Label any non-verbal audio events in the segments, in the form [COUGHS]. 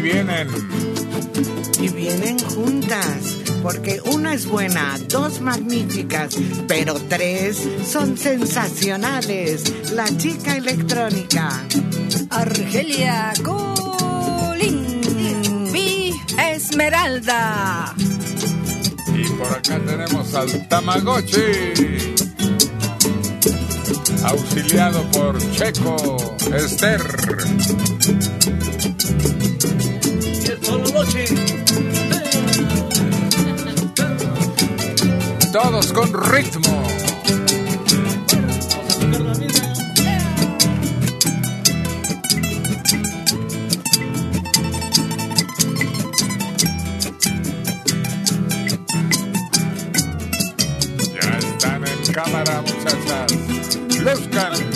vienen. Y vienen juntas, porque una es buena, dos magníficas, pero tres son sensacionales. La chica electrónica. Argelia Colín. Vi Esmeralda. Y por acá tenemos al Tamagotchi. Auxiliado por Checo Esther. Todos con ritmo. Ya están en cámara, muchachas. Luzcan.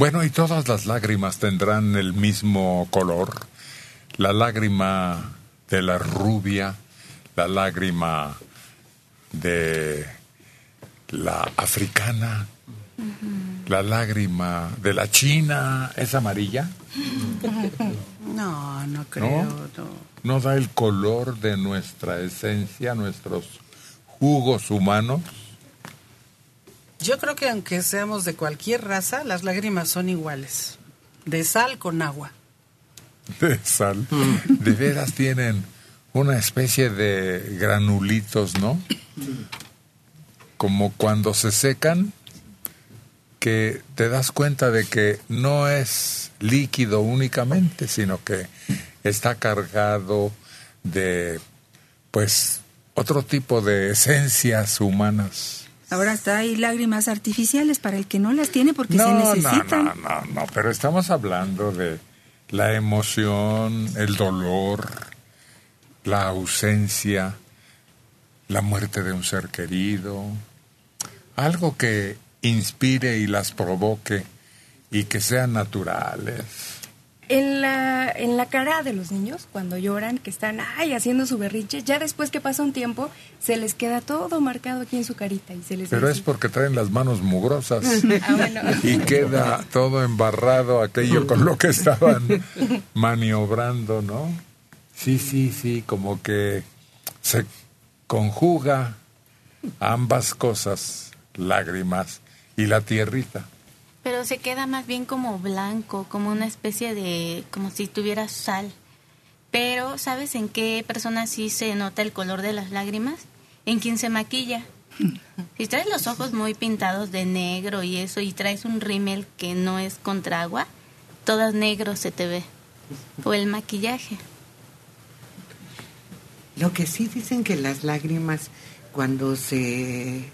Bueno, y todas las lágrimas tendrán el mismo color. La lágrima de la rubia, la lágrima de la africana, la lágrima de la china, ¿es amarilla? [LAUGHS] No, no creo. ¿No? no. ¿No da el color de nuestra esencia, nuestros jugos humanos? Que aunque seamos de cualquier raza, las lágrimas son iguales. De sal con agua. [LAUGHS] de sal. De veras tienen una especie de granulitos, ¿no? Como cuando se secan, que te das cuenta de que no es líquido únicamente, sino que está cargado de, pues, otro tipo de esencias humanas. Ahora hasta hay lágrimas artificiales para el que no las tiene porque se No, no, necesitan. no, no, no, pero estamos hablando de la emoción, el dolor, la ausencia, la muerte de un ser querido, algo que inspire y las provoque y que sean naturales. En la, en la cara de los niños, cuando lloran, que están ay, haciendo su berrinche, ya después que pasa un tiempo, se les queda todo marcado aquí en su carita y se les Pero es así. porque traen las manos mugrosas [LAUGHS] Ah, bueno. y queda todo embarrado aquello con lo que estaban [LAUGHS] maniobrando, ¿no? Sí, sí, sí, como que se conjuga ambas cosas, lágrimas y la tierrita. Pero se queda más bien como blanco, como una especie de, como si tuviera sal. Pero, ¿sabes en qué persona sí se nota el color de las lágrimas? En quien se maquilla. [LAUGHS] Si traes los ojos muy pintados de negro y eso, y traes un rímel que no es contra agua, todo negro se te ve. O el maquillaje. Lo que sí dicen que las lágrimas cuando se,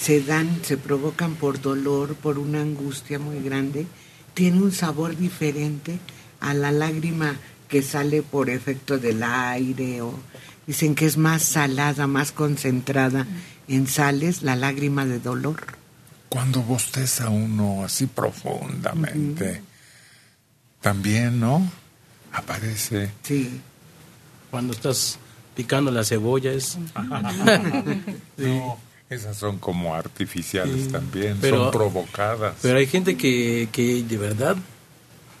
se dan, se provocan por dolor, por una angustia muy grande, tiene un sabor diferente a la lágrima que sale por efecto del aire o dicen que es más salada, más concentrada en sales la lágrima de dolor. Cuando bosteza uno así profundamente, también, ¿no? Aparece. Sí. Cuando estás picando la cebolla es... [LAUGHS] No, esas son como artificiales Sí, también, pero- son provocadas. Pero hay gente que, que de verdad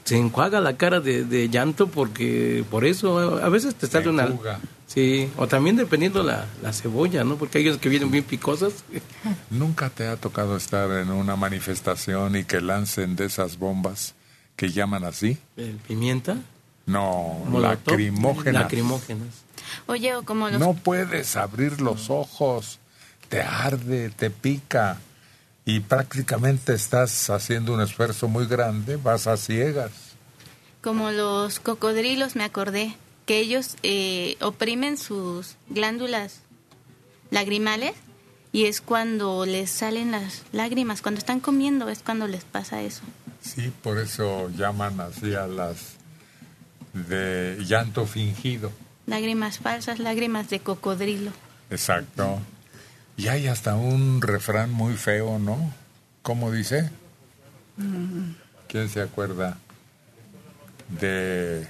se enjuaga la cara de, de llanto porque por eso a veces te sale una... Sí, o también dependiendo la, la cebolla, ¿no? Porque hay unas que vienen bien picosas. [LAUGHS] ¿Nunca te ha tocado estar en una manifestación y que lancen de esas bombas que llaman así? El pimienta. No, lacrimógenas. Lacrimógenas. Oye, o como los... No puedes abrir los ojos, te arde, te pica y prácticamente estás haciendo un esfuerzo muy grande, vas a ciegas. Como los cocodrilos, me acordé, que ellos eh, oprimen sus glándulas lagrimales y es cuando les salen las lágrimas. Cuando están comiendo es cuando les pasa eso. Sí, por eso llaman así a las de llanto fingido. Lágrimas falsas, lágrimas de cocodrilo. Exacto. Y hay hasta un refrán muy feo, ¿no? ¿Cómo dice? ¿Quién se acuerda de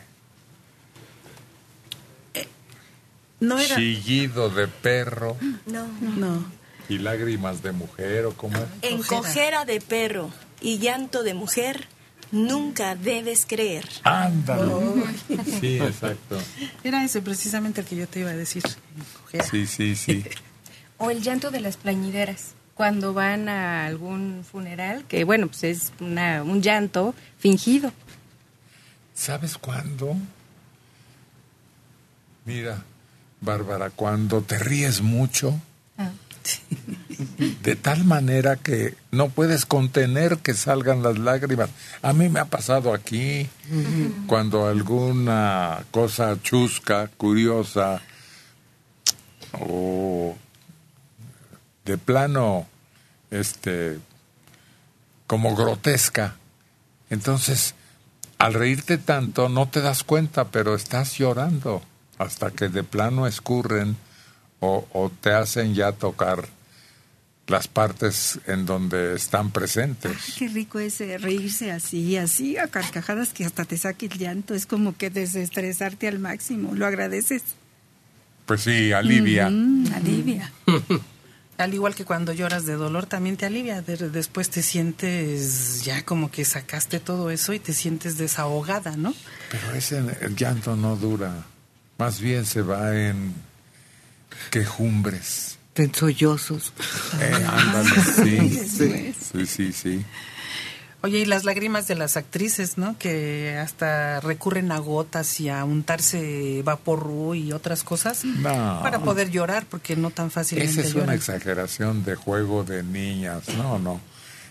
No era. chillido de perro No. No. y lágrimas de mujer o cómo? En cojera de perro y llanto de mujer, nunca debes creer. Ándale. Sí, exacto. Era ese precisamente el que yo te iba a decir. Cojera. Sí, sí, sí. [LAUGHS] O el llanto de las plañideras, cuando van a algún funeral, que bueno, pues es una, un llanto fingido. ¿Sabes cuándo? Mira, Bárbara, cuando te ríes mucho, Ah. de tal manera que no puedes contener que salgan las lágrimas. A mí me ha pasado aquí, cuando alguna cosa chusca, curiosa, o de plano, este, como grotesca. Entonces, al reírte tanto, no te das cuenta, pero estás llorando hasta que de plano escurren o, o te hacen ya tocar las partes en donde están presentes. Ay, qué rico es reírse así, así, a carcajadas que hasta te saque el llanto. Es como que desestresarte al máximo. Lo agradeces. Pues sí, alivia. Mm, alivia. [LAUGHS] Al igual que cuando lloras de dolor, también te alivia. De- después te sientes ya como que sacaste todo eso y te sientes desahogada, ¿no? Pero ese el llanto no dura. Más bien se va en quejumbres. En sollozos. Eh, ándale, sí. [LAUGHS] Sí. Sí, sí, sí. Oye, y las lágrimas de las actrices, ¿no? Que hasta recurren a gotas y a untarse vaporru y otras cosas No. para poder llorar, porque no tan fácilmente Esa es una lloran. exageración de juego de niñas. No, no.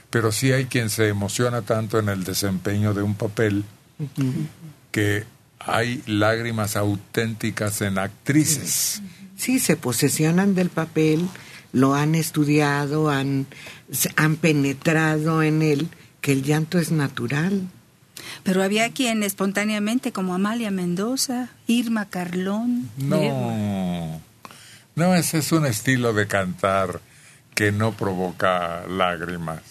Pero sí hay quien se emociona tanto en el desempeño de un papel que hay lágrimas auténticas en actrices. Sí, se posesionan del papel, lo han estudiado, han, se- han penetrado en él, que el llanto es natural. Pero había quien espontáneamente, como Amalia Mendoza, Irma Carlón. No. No, ese es un estilo de cantar que no provoca lágrimas.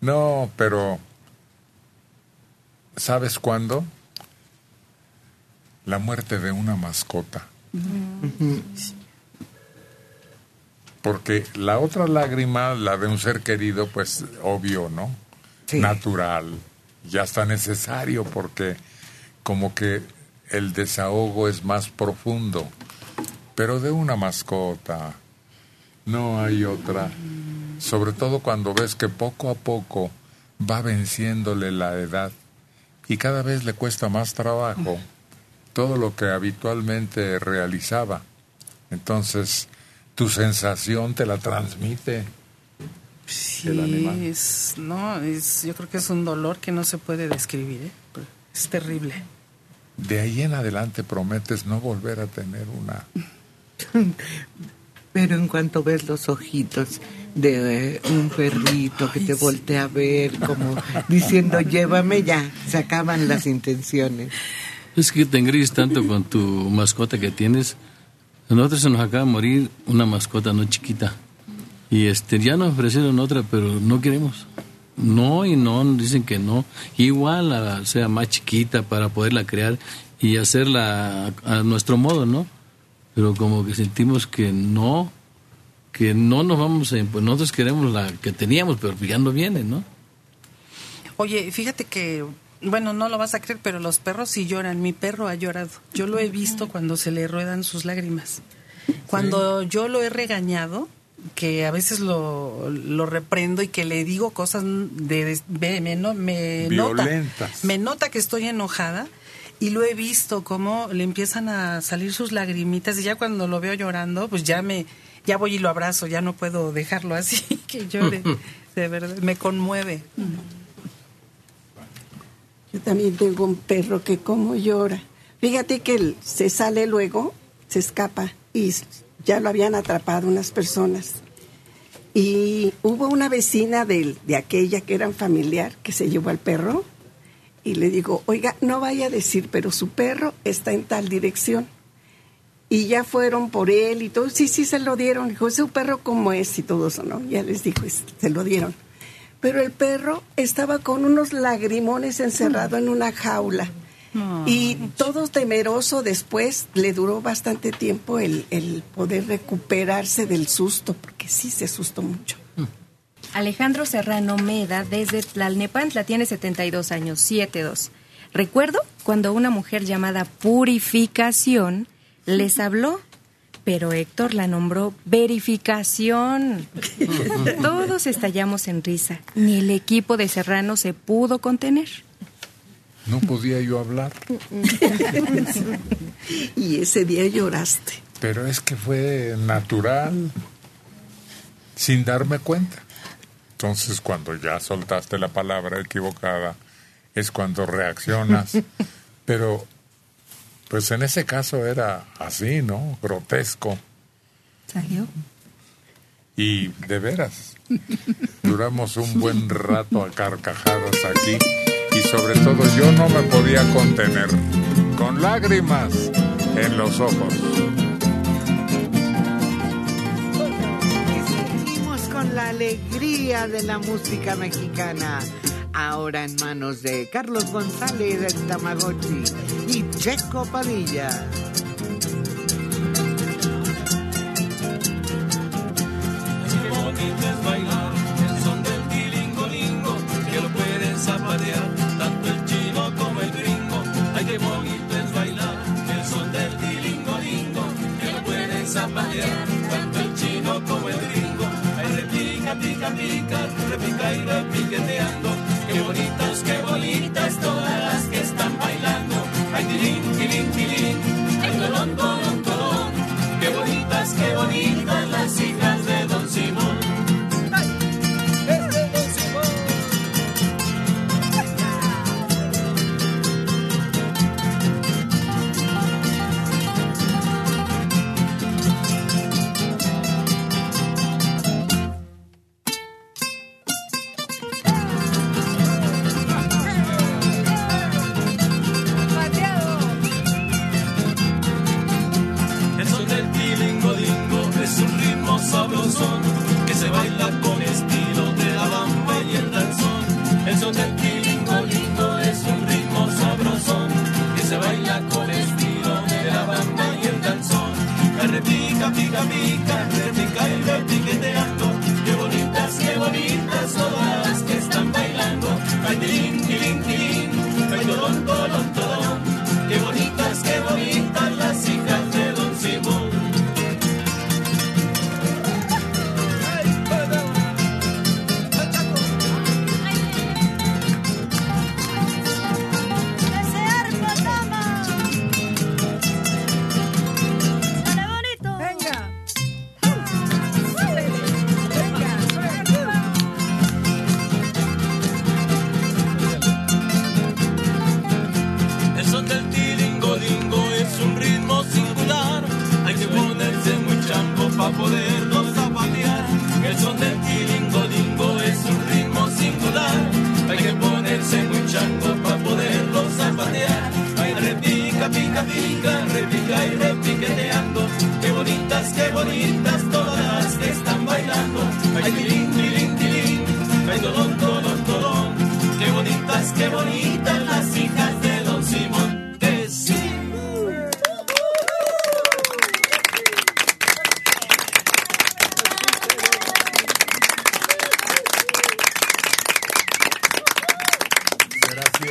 No, pero ¿sabes cuándo? La muerte de una mascota. Porque la otra lágrima, la de un ser querido, pues obvio, ¿no? Sí. Natural. Ya está necesario porque como que el desahogo es más profundo. Pero de una mascota no hay otra. Sobre todo cuando ves que poco a poco va venciéndole la edad y cada vez le cuesta más trabajo todo lo que habitualmente realizaba. Entonces, tu sensación te la transmite. Sí, el animal. es, no, es, yo creo que es un dolor que no se puede describir, ¿eh? Es terrible. De ahí en adelante prometes no volver a tener una. [LAUGHS] Pero en cuanto ves los ojitos de eh, un perrito que te voltea a ver como diciendo [LAUGHS] llévame ya, se acaban las intenciones. Es que te engríes tanto con tu mascota que tienes. Nosotros se nos acaba de morir una mascota no chiquita. Y este ya nos ofrecieron otra, pero no queremos. No y no, dicen que no. Igual sea más chiquita para poderla crear y hacerla a, nuestro modo, ¿no? Pero como que sentimos que no, que no nos vamos a... Pues nosotros queremos la que teníamos, pero ya no viene, ¿no? Oye, fíjate que, bueno, no lo vas a creer, pero los perros sí lloran. Mi perro ha llorado. Yo lo he visto cuando se le ruedan sus lágrimas. Cuando yo lo he regañado, que a veces lo, lo reprendo y que le digo cosas de, de- me, no- me nota, me nota que estoy enojada y lo he visto cómo le empiezan a salir sus lagrimitas y ya cuando lo veo llorando, pues ya me ya voy y lo abrazo, ya no puedo dejarlo así [LAUGHS] que llore. [LAUGHS] De verdad, me conmueve. Yo también tengo un perro que como llora. Fíjate que él se sale luego, se escapa y ya lo habían atrapado unas personas. Y hubo una vecina del- de, aquella que era un familiar que se llevó al perro y le digo, oiga, no vaya a decir, pero su perro está en tal dirección. y ya fueron por él y todo. Sí, sí, se lo dieron. Dijo, ese perro cómo es y todo eso, ¿no? Ya les dijo, se lo dieron. Pero el perro estaba con unos lagrimones encerrado en una jaula. Y todo temeroso después, le duró bastante tiempo el, el poder recuperarse del susto, porque sí se asustó mucho. Alejandro Serrano Meda, desde Tlalnepantla, tiene 72 años, 7-2. Recuerdo cuando una mujer llamada Purificación les habló, pero Héctor la nombró Verificación. [LAUGHS] Todos estallamos en risa. Ni el equipo de Serrano se pudo contener. No podía yo hablar, [LAUGHS] y ese día lloraste. pero es que fue natural, sin darme cuenta. Entonces, cuando ya soltaste la palabra equivocada, es cuando reaccionas. [LAUGHS] Pero, pues en ese caso era así, ¿no? Grotesco. Salió. Y de veras, duramos un buen rato a carcajadas aquí y sobre todo yo no me podía contener, con lágrimas en los ojos. Y seguimos con la alegría de la música mexicana. Ahora en manos de Carlos González del Tamagotchi y Checo Padilla. Qué bonito es bailar el son del tilingolingo, que lo pueden zapatear tanto el chino como el gringo. Ay, qué bonito es bailar el son del tilingolingo, que lo pueden zapatear repica, pica, pica, repica y repiqueteando. Qué bonitas, qué bonitas todas las que están bailando. Ay, tilín, tilín, tilín, ay, tolón, tolón, tolón. Qué bonitas, qué bonitas las hijas de Don Simón.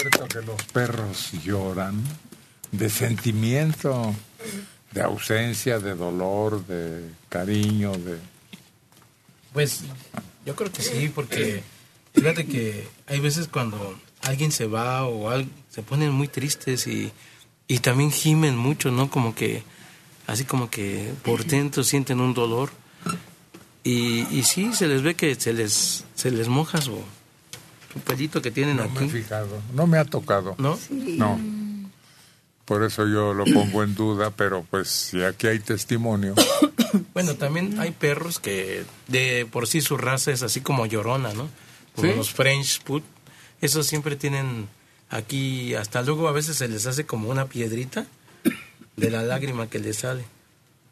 Cierto que los perros lloran de sentimiento, de ausencia, de dolor, de cariño, de... Pues yo creo que sí, porque fíjate que hay veces cuando alguien se va o al- se ponen muy tristes y, y también gimen mucho, ¿no? Como que, así como que por dentro sienten un dolor. Y, y sí, se les ve que se les, se les moja su, su pelito que tienen No me he aquí. fijado, no me ha tocado. ¿No? No. Por eso yo lo pongo en duda, pero pues si aquí hay testimonio, [COUGHS] Bueno, también hay perros que de por sí su raza es así como llorona, ¿no? Como ¿Sí? los French Put. Esos siempre tienen aquí, hasta luego a veces se les hace como una piedrita de la lágrima que les sale.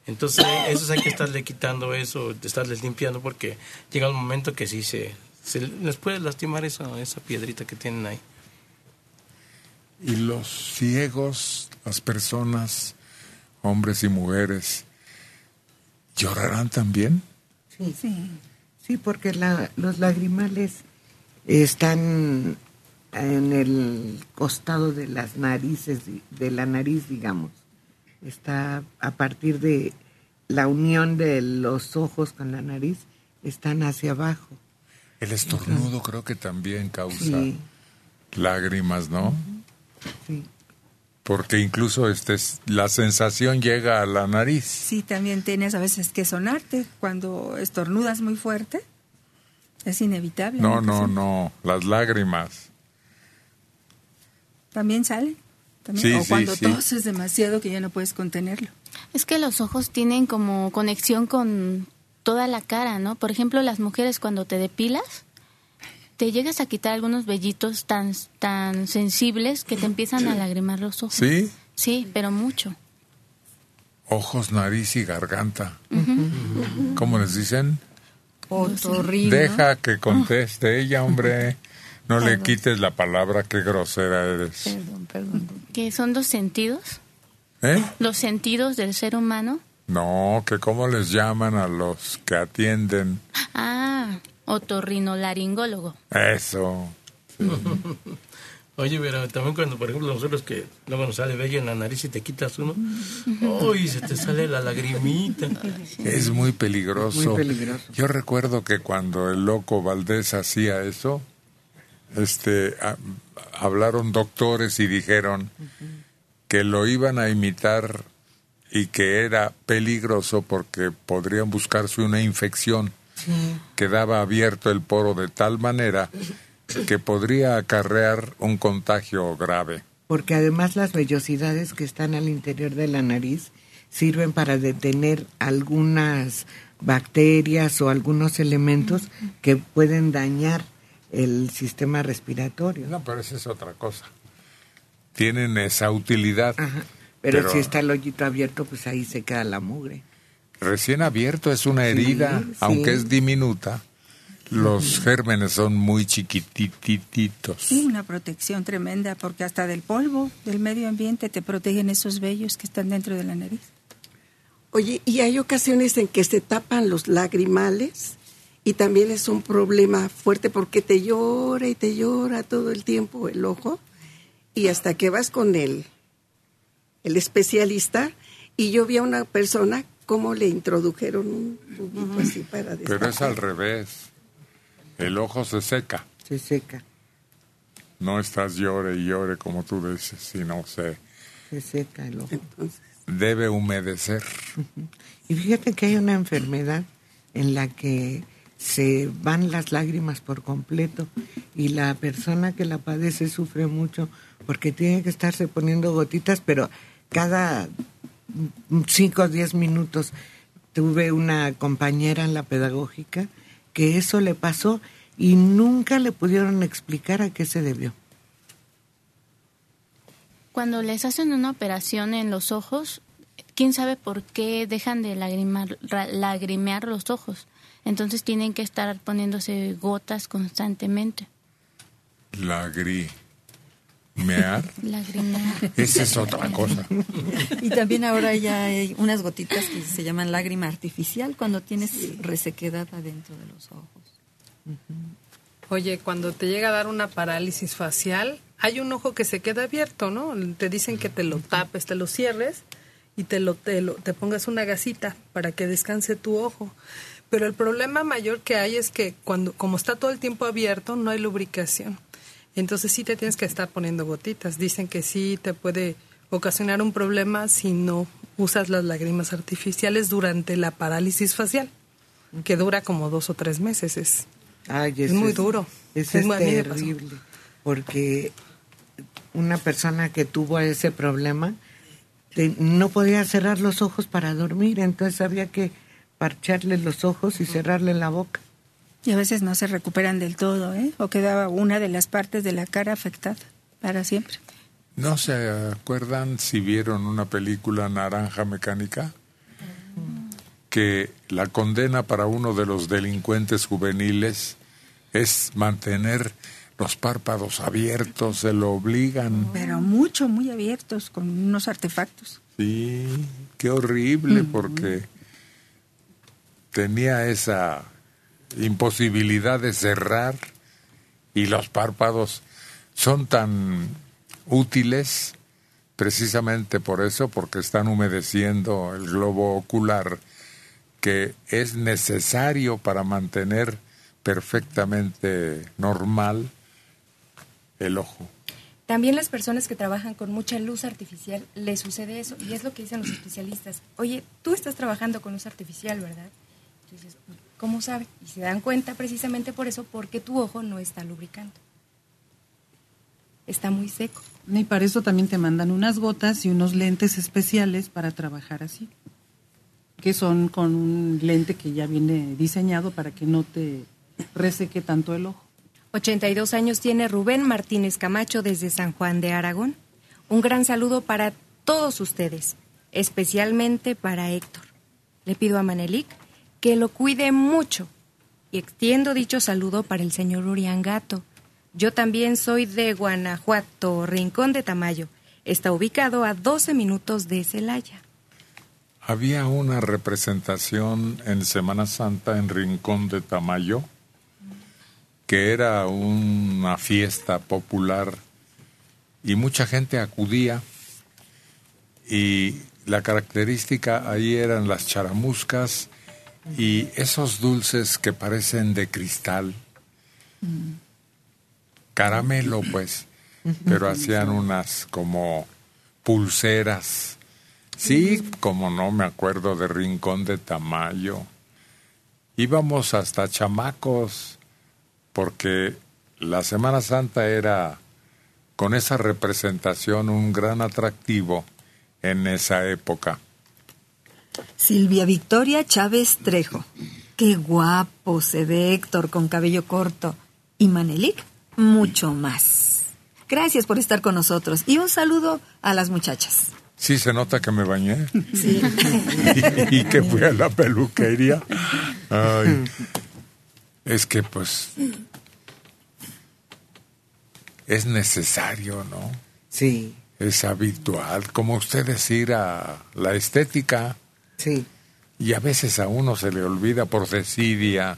Entonces, esos hay que estarle quitando eso, estarles limpiando, porque llega un momento que sí se, se les puede lastimar esa, esa piedrita que tienen ahí. Y los ciegos, las personas, hombres y mujeres, ¿llorarán también? Sí, sí. Sí, porque la- los lagrimales están en el costado de las narices, de la nariz, digamos. Está a partir de la unión de los ojos con la nariz, están hacia abajo. El estornudo creo que también causa Sí. lágrimas, ¿no? Sí. Porque incluso este, es- la sensación llega a la nariz. Sí, también tienes a veces que sonarte cuando estornudas muy fuerte. Es inevitable. No, no, no, las lágrimas. También sale. También. Sí, o sí, cuando sí. toses demasiado que ya no puedes contenerlo. Es que los ojos tienen como conexión con toda la cara, ¿no? Por ejemplo, las mujeres cuando te depilas, te llegas a quitar algunos vellitos tan, tan sensibles que te empiezan a lagrimar los ojos. ¿Sí? Sí, pero mucho. Ojos, nariz y garganta. ¿Cómo les dicen? Otorrino. Deja que conteste ella, hombre. No le quites la palabra, qué grosera eres. Perdón, perdón. Que son los sentidos, ¿Eh? los sentidos del ser humano. No, que cómo les llaman a los que atienden. Ah, otorrinolaringólogo. Eso. [LAUGHS] Oye, pero también cuando, por ejemplo, nosotros que luego nos sale bello en la nariz y te quitas uno, [LAUGHS] ¡uy! Se te sale la lagrimita. [LAUGHS] Es muy peligroso. Muy peligroso. Yo recuerdo que cuando el loco Valdés hacía eso, este, a- hablaron doctores y dijeron que lo iban a imitar y que era peligroso porque podrían buscarse una infección. Sí. Quedaba abierto el poro de tal manera que podría acarrear un contagio grave. Porque además las vellosidades que están al interior de la nariz sirven para detener algunas bacterias o algunos elementos que pueden dañar el sistema respiratorio. No, pero esa es otra cosa. Tienen esa utilidad. Ajá. Pero, Pero- si está el hoyito abierto, pues ahí se queda la mugre. Recién abierto es una herida, sí. aunque es diminuta. Los gérmenes son muy chiquitititos. Sí, una protección tremenda porque hasta del polvo, del medio ambiente, te protegen esos vellos que están dentro de la nariz. Oye, y hay ocasiones en que se tapan los lagrimales y también es un problema fuerte porque te llora y te llora todo el tiempo el ojo y hasta que vas con el, el especialista y yo vi a una persona cómo le introdujeron un tubito así para Pero es destapar. al revés. El ojo se seca. Se seca, No estás llore y llore como tú dices, sino se se seca el ojo. Entonces, debe humedecer. Y fíjate que hay una enfermedad en la que se van las lágrimas por completo y la persona que la padece sufre mucho porque tiene que estarse poniendo gotitas, pero cada 5 o 10 minutos tuve una compañera en la pedagógica que eso le pasó y nunca le pudieron explicar a qué se debió. Cuando les hacen una operación en los ojos, quién sabe por qué dejan de lagrimar, lagrimear los ojos. Entonces tienen que estar poniéndose gotas constantemente. Lagrimear. Esa es otra cosa. Y también ahora ya hay unas gotitas que se llaman lágrima artificial cuando tienes resequedad adentro de los ojos. Oye, cuando te llega a dar una parálisis facial, hay un ojo que se queda abierto, ¿no? Te dicen que te lo tapes, te lo cierres y te lo te, lo- te pongas una gasita para que descanse tu ojo. Pero el problema mayor que hay es que cuando como está todo el tiempo abierto, no hay lubricación. Entonces sí te tienes que estar poniendo gotitas. Dicen que sí te puede ocasionar un problema si no usas las lágrimas artificiales durante la parálisis facial, que dura como dos o tres meses. Es, Ay, es muy duro. Es, pasó. terrible, porque una persona que tuvo ese problema te- no podía cerrar los ojos para dormir, entonces había que parcharle los ojos y cerrarle la boca. Y a veces no se recuperan del todo, ¿eh? O quedaba una de las partes de la cara afectada para siempre. ¿No se acuerdan si vieron una película Naranja Mecánica? que la condena para uno de los delincuentes juveniles es mantener los párpados abiertos, se lo obligan. Pero mucho, muy abiertos, con unos artefactos. Sí, qué horrible, porque tenía esa imposibilidad de cerrar y los párpados son tan útiles precisamente por eso, porque están humedeciendo el globo ocular, que es necesario para mantener perfectamente normal el ojo. También las personas que trabajan con mucha luz artificial les sucede eso y es lo que dicen los especialistas. Oye, tú estás trabajando con luz artificial, ¿verdad? ¿Cómo sabe? Y se dan cuenta precisamente por eso, porque tu ojo no está lubricando. Está muy seco. Y para eso también te mandan unas gotas y unos lentes especiales para trabajar así, que son con un lente que ya viene diseñado para que no te reseque tanto el ojo. 82 años tiene Rubén Martínez Camacho desde San Juan de Aragón. Un gran saludo para todos ustedes, especialmente para Héctor. Le pido a Manelik que lo cuide mucho y extiendo dicho saludo para el señor Uriangato. Yo también soy de Guanajuato, Rincón de Tamayo. Está ubicado a 12 minutos de Celaya. Había una representación en Semana Santa en Rincón de Tamayo, que era una fiesta popular y mucha gente acudía y la característica ahí eran las charamuscas y esos dulces que parecen de cristal, caramelo pues, pero hacían unas como pulseras. Sí, como no me acuerdo de Rincón de Tamayo. Íbamos hasta chamacos, porque la Semana Santa era con esa representación un gran atractivo en esa época. Silvia Victoria Chávez Trejo. Qué guapo se ve Héctor con cabello corto. Y Manelik, mucho más. Gracias por estar con nosotros. Y un saludo a las muchachas. Sí, se nota que me bañé. Sí. [LAUGHS] y, que fui a la peluquería. Ay, es que pues es necesario, ¿no? Sí. Es habitual, como usted decir a la estética. Sí. Y a veces a uno se le olvida por desidia.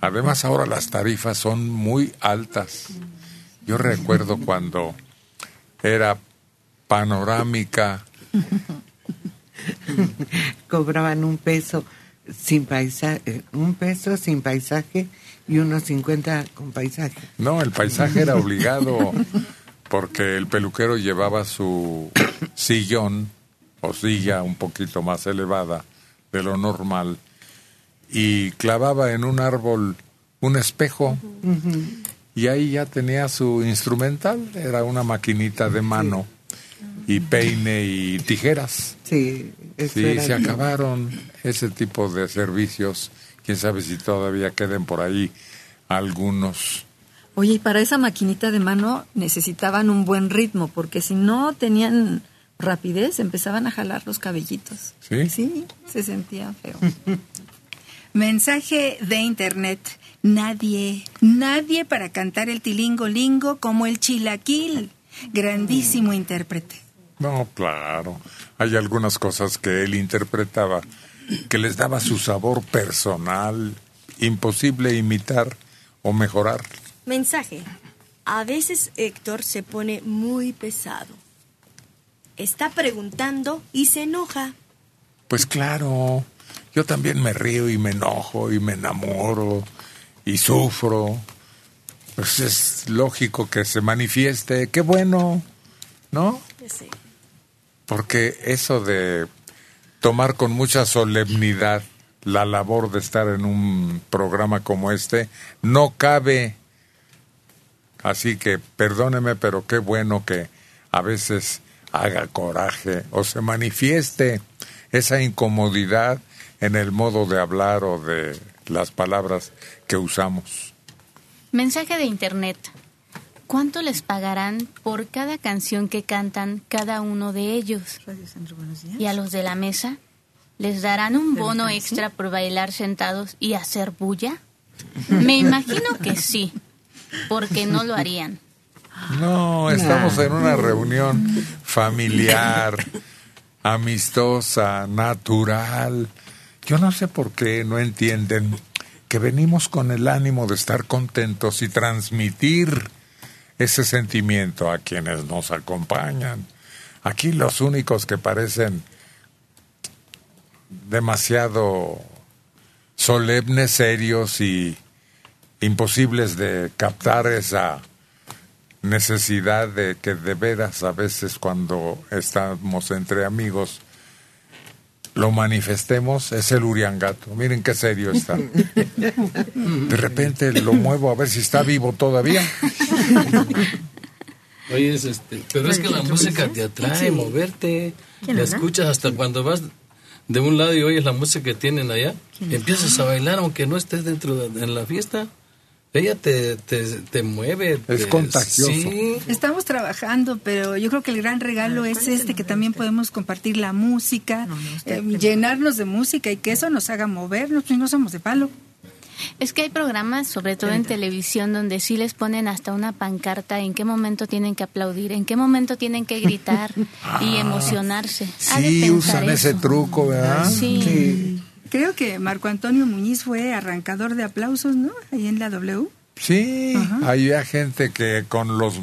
Además ahora las tarifas son muy altas. Yo recuerdo [LAUGHS] cuando era panorámica. Cobraban un peso sin paisaje, un peso sin paisaje y unos 50 con paisaje. No, el paisaje era obligado porque el peluquero llevaba su sillón o silla un poquito más elevada de lo normal y clavaba en un árbol un espejo y ahí ya tenía su instrumental, era una maquinita de mano y peine y tijeras. Sí, eso Sí, era se acabaron ese tipo de servicios. Quién sabe si todavía queden por ahí algunos. Oye, y para esa maquinita de mano necesitaban un buen ritmo, porque si no tenían rapidez, empezaban a jalar los cabellitos. ¿Sí? Sí, se sentía feo. [LAUGHS] Mensaje de internet. Nadie, nadie para cantar el tilingo lingo como el chilaquil. Grandísimo intérprete. No, claro. Hay algunas cosas que él interpretaba que les daba su sabor personal, imposible imitar o mejorar. Mensaje. A veces Héctor se pone muy pesado. Está preguntando y se enoja. Pues claro, yo también me río y me enojo y me enamoro y sufro. Pues es lógico que se manifieste. Qué bueno, ¿no? Sí. Porque eso de tomar con mucha solemnidad la labor de estar en un programa como este no cabe. Así que perdóneme, pero qué bueno que a veces haga coraje o se manifieste esa incomodidad en el modo de hablar o de las palabras que usamos. Mensaje de internet. ¿Cuánto les pagarán por cada canción que cantan cada uno de ellos? Radio Centro, buenos días. ¿Y a los de la mesa? ¿Les darán un bono extra por bailar sentados y hacer bulla? [LAUGHS] Me imagino que sí, porque no lo harían. No, estamos en una reunión familiar, amistosa, natural. Yo no sé por qué no entienden que venimos con el ánimo de estar contentos y transmitir ese sentimiento a quienes nos acompañan. Aquí los únicos que parecen demasiado solemnes, serios y imposibles de captar esa necesidad de que de veras a veces cuando estamos entre amigos lo manifestemos es el uriangato. Miren qué serio está. De repente lo muevo a ver si está vivo todavía. Oye, es este, pero es que la música te atrae, moverte, ¿Quién la escuchas hasta cuando vas de un lado y oyes la música que tienen allá, empiezas a bailar aunque no estés dentro de en la fiesta. Ella te, te, te mueve. te- contagioso. Sí. Estamos trabajando, pero yo creo que el gran regalo es este, que también podemos compartir la música, eh, llenarnos de música y que eso nos haga movernos, pues no somos de palo. Es que hay programas, sobre todo en televisión, donde sí les ponen hasta una pancarta en qué momento tienen que aplaudir, en qué momento tienen que gritar [LAUGHS] y emocionarse. Sí, usan eso. ese truco, ¿verdad? Sí. Creo que Marco Antonio Muñiz fue arrancador de aplausos, ¿no? Ahí en la W. Sí, había gente que con los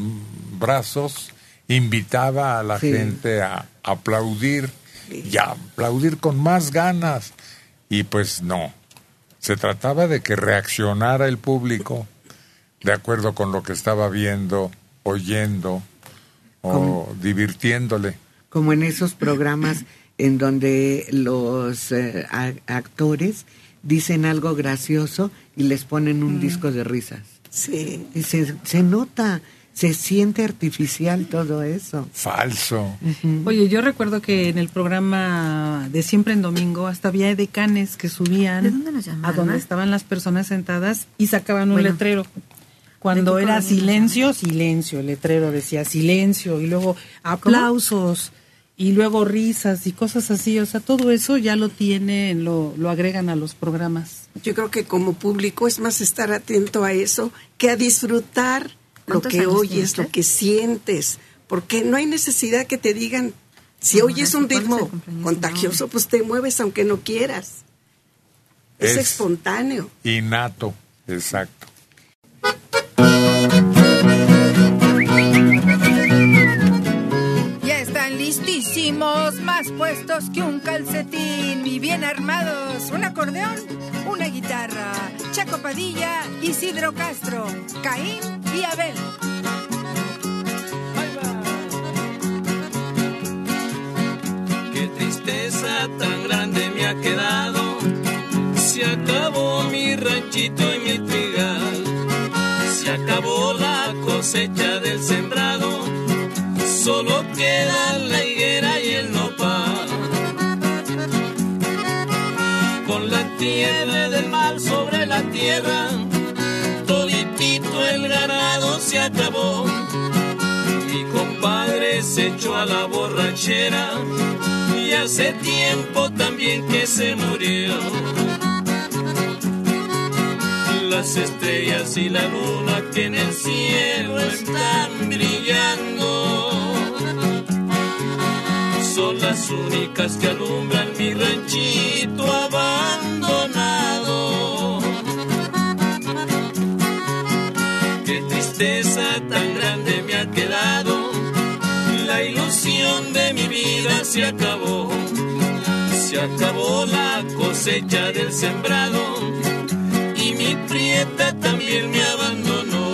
brazos invitaba a la Sí. gente a aplaudir y a aplaudir con más ganas. Y pues no, se trataba de que reaccionara el público de acuerdo con lo que estaba viendo, oyendo o ¿Cómo? divirtiéndole. como en esos programas en donde los eh, a- actores dicen algo gracioso y les ponen un disco de risas. Sí. Y se, se nota, se siente artificial todo eso. Falso. Oye, yo recuerdo que en el programa de Siempre en Domingo hasta había edecanes que subían ¿De dónde nos a donde estaban las personas sentadas y sacaban un Bueno. letrero. Cuando ¿De qué era silencio, silencio, el letrero decía silencio y luego aplausos y luego risas y cosas así. O sea, todo eso ya lo tienen, lo, lo agregan a los programas. Yo creo que como público es más estar atento a eso que a disfrutar lo ¿Cuántos que oyes, lo que sientes, porque no hay necesidad que te digan, si No, oyes un ¿Cuál es el ritmo contagioso, pues te mueves aunque no quieras. Es, Es- espontáneo. Innato, exacto. Más puestos que un calcetín y bien armados. Un acordeón, una guitarra, Chaco Padilla, Isidro Castro, Caín y Abel. Qué tristeza tan grande me ha quedado. Se acabó mi ranchito y mi trigal. Se acabó la cosecha del sembrado. Solo queda la higuera Tierra del mal sobre la tierra. Toditito el ganado se acabó. Mi compadre se echó a la borrachera y hace tiempo también que se murió. Las estrellas y la luna que en el cielo están brillando son las únicas que alumbran mi ranchito abandonado. Qué tristeza tan grande me ha quedado. La ilusión de mi vida se acabó. Se acabó la cosecha del sembrado. Y mi prieta también me abandonó.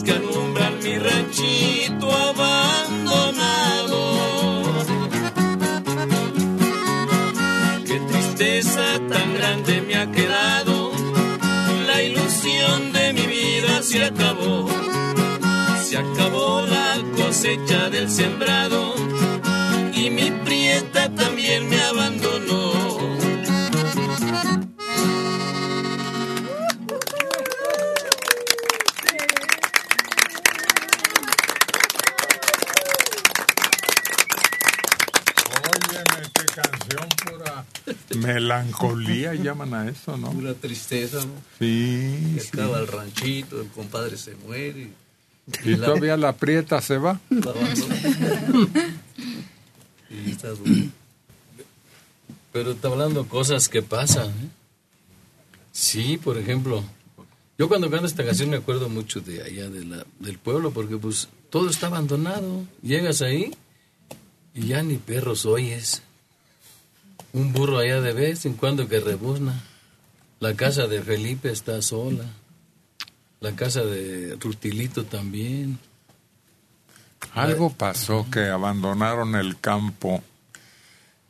que alumbran mi ranchito abandonado. Qué tristeza tan grande me ha quedado, la ilusión de mi vida se acabó. Se acabó la cosecha del sembrado y mi prieta también me abandonó. Melancolía llaman a eso, ¿no? Pura tristeza, ¿no? Sí, Que sí. acaba el ranchito, el compadre se muere. Y todavía la prieta se va. La. Y está duro. Pero está hablando cosas que pasan. ¿eh? Sí, por ejemplo, yo cuando canto esta canción me acuerdo mucho de allá de la, del pueblo, porque pues todo está abandonado. Llegas ahí y ya ni perros oyes. Un burro allá de vez en cuando que rebuzna. La casa de Felipe está sola. La casa de Rutilito también. Algo pasó que abandonaron el campo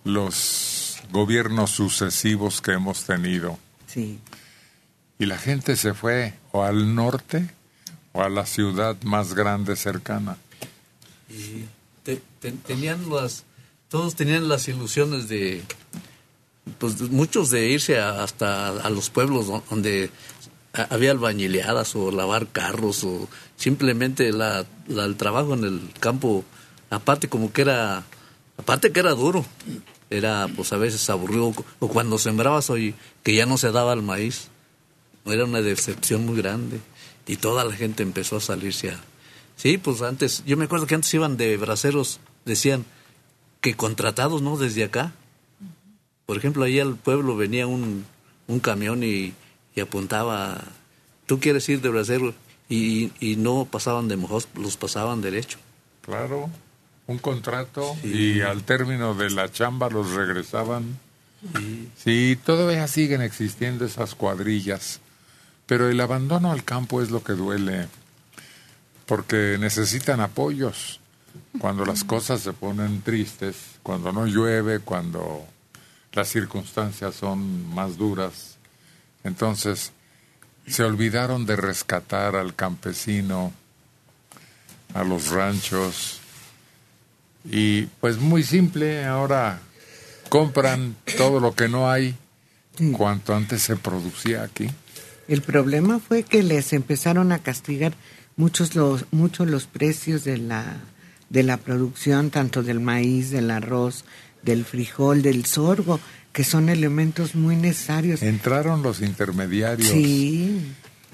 los gobiernos sucesivos que hemos tenido. Sí. Y la gente se fue o al norte o a la ciudad más grande cercana. Y te- te- tenían las, todos tenían las ilusiones de, pues muchos de irse a- hasta a los pueblos do- donde había albañileadas o lavar carros o simplemente la- el trabajo en el campo, aparte como que era, aparte que era duro, era pues a veces aburrido o cuando sembrabas hoy que ya no se daba el maíz, era una decepción muy grande y toda la gente empezó a salirse a... Sí, pues antes, yo me acuerdo que antes iban de braceros, decían que contratados, ¿no? Desde acá. Por ejemplo, ahí al pueblo venía un, un camión y, y apuntaba, tú quieres ir de bracero y, y no pasaban de mojos, los pasaban derecho. Claro, un contrato y al término de la chamba los regresaban. Sí, todavía siguen existiendo esas cuadrillas, pero el abandono al campo es lo que duele, porque necesitan apoyos. Cuando las cosas se ponen tristes, cuando no llueve, cuando las circunstancias son más duras, entonces se olvidaron de rescatar al campesino, a los ranchos, y pues muy simple, ahora compran todo lo que no hay cuanto antes se producía aquí. El problema fue que les empezaron a castigar muchos los muchos los precios de la de la producción tanto del maíz, del arroz, del frijol, del sorgo, que son elementos muy necesarios. Entraron los intermediarios Sí.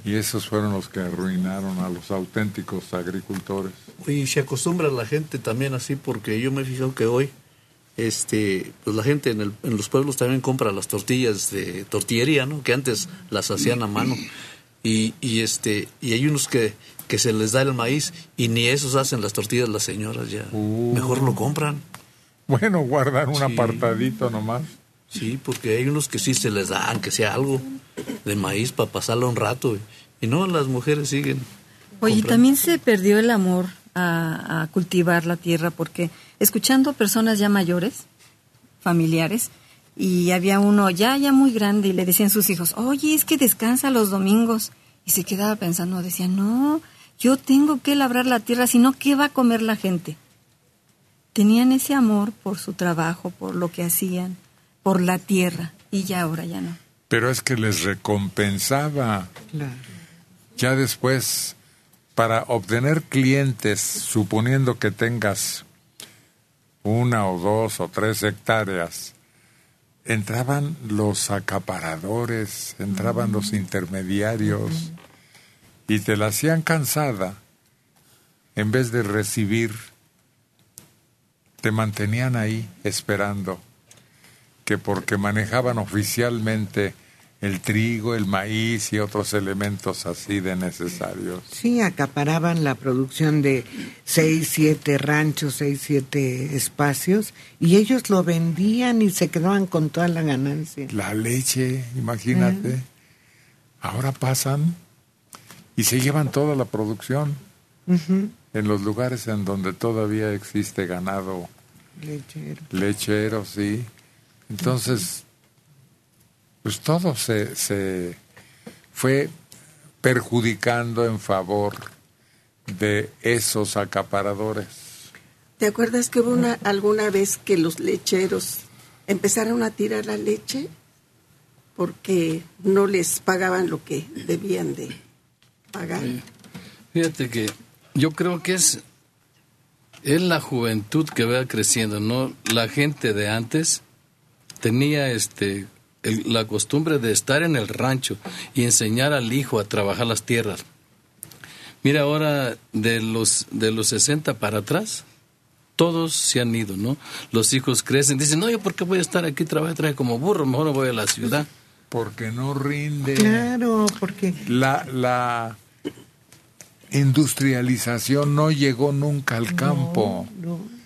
y esos fueron los que arruinaron a los auténticos agricultores. Y se acostumbra la gente también así, porque yo me he fijado que hoy, este, pues la gente en, el- en los pueblos también compra las tortillas de tortillería, ¿no? Que antes las hacían a mano. Y, y este, y hay unos que, que se les da el maíz y ni esos hacen las tortillas las señoras ya. Mejor lo compran. Bueno, guardar un apartadito nomás. Sí, porque hay unos que sí se les da, aunque sea algo de maíz para pasarlo un rato. Y no, las mujeres siguen. Oye, comprando. también se perdió el amor a, a cultivar la tierra porque escuchando personas ya mayores, familiares, y había uno ya, ya muy grande y le decían sus hijos, oye, es que descansa los domingos. Y se quedaba pensando, decía, no, yo tengo que labrar la tierra, si no, ¿qué va a comer la gente? Tenían ese amor por su trabajo, por lo que hacían, por la tierra, y ya ahora ya no. Pero es que les recompensaba. Claro. Ya después, para obtener clientes, suponiendo que tengas una o dos o tres hectáreas, entraban los acaparadores, entraban los intermediarios y te la hacían cansada. En vez de recibir, te mantenían ahí esperando que porque manejaban oficialmente el trigo, el maíz y otros elementos así de necesarios. Sí, acaparaban la producción de seis, siete ranchos, seis, siete espacios, y ellos lo vendían y se quedaban con toda la ganancia. La leche, imagínate. Ahora pasan y se llevan toda la producción en los lugares en donde todavía existe ganado Lechero. lechero, sí. Entonces, pues todo se, se fue perjudicando en favor de esos acaparadores. ¿Te acuerdas que hubo una, alguna vez que los lecheros empezaron a tirar la leche porque no les pagaban lo que debían de pagar? Fíjate que yo creo que es, es la juventud que va creciendo, ¿no? La gente de antes tenía este el- la costumbre de estar en el rancho y enseñar al hijo a trabajar las tierras. Mira, ahora de los, de los 60 para atrás, todos se han ido, ¿no? Los hijos crecen, dicen, no, yo por qué voy a estar aquí, trabajar como burro, mejor me voy a la ciudad. Porque no rinde. Claro, porque La, la industrialización no llegó nunca al campo. no.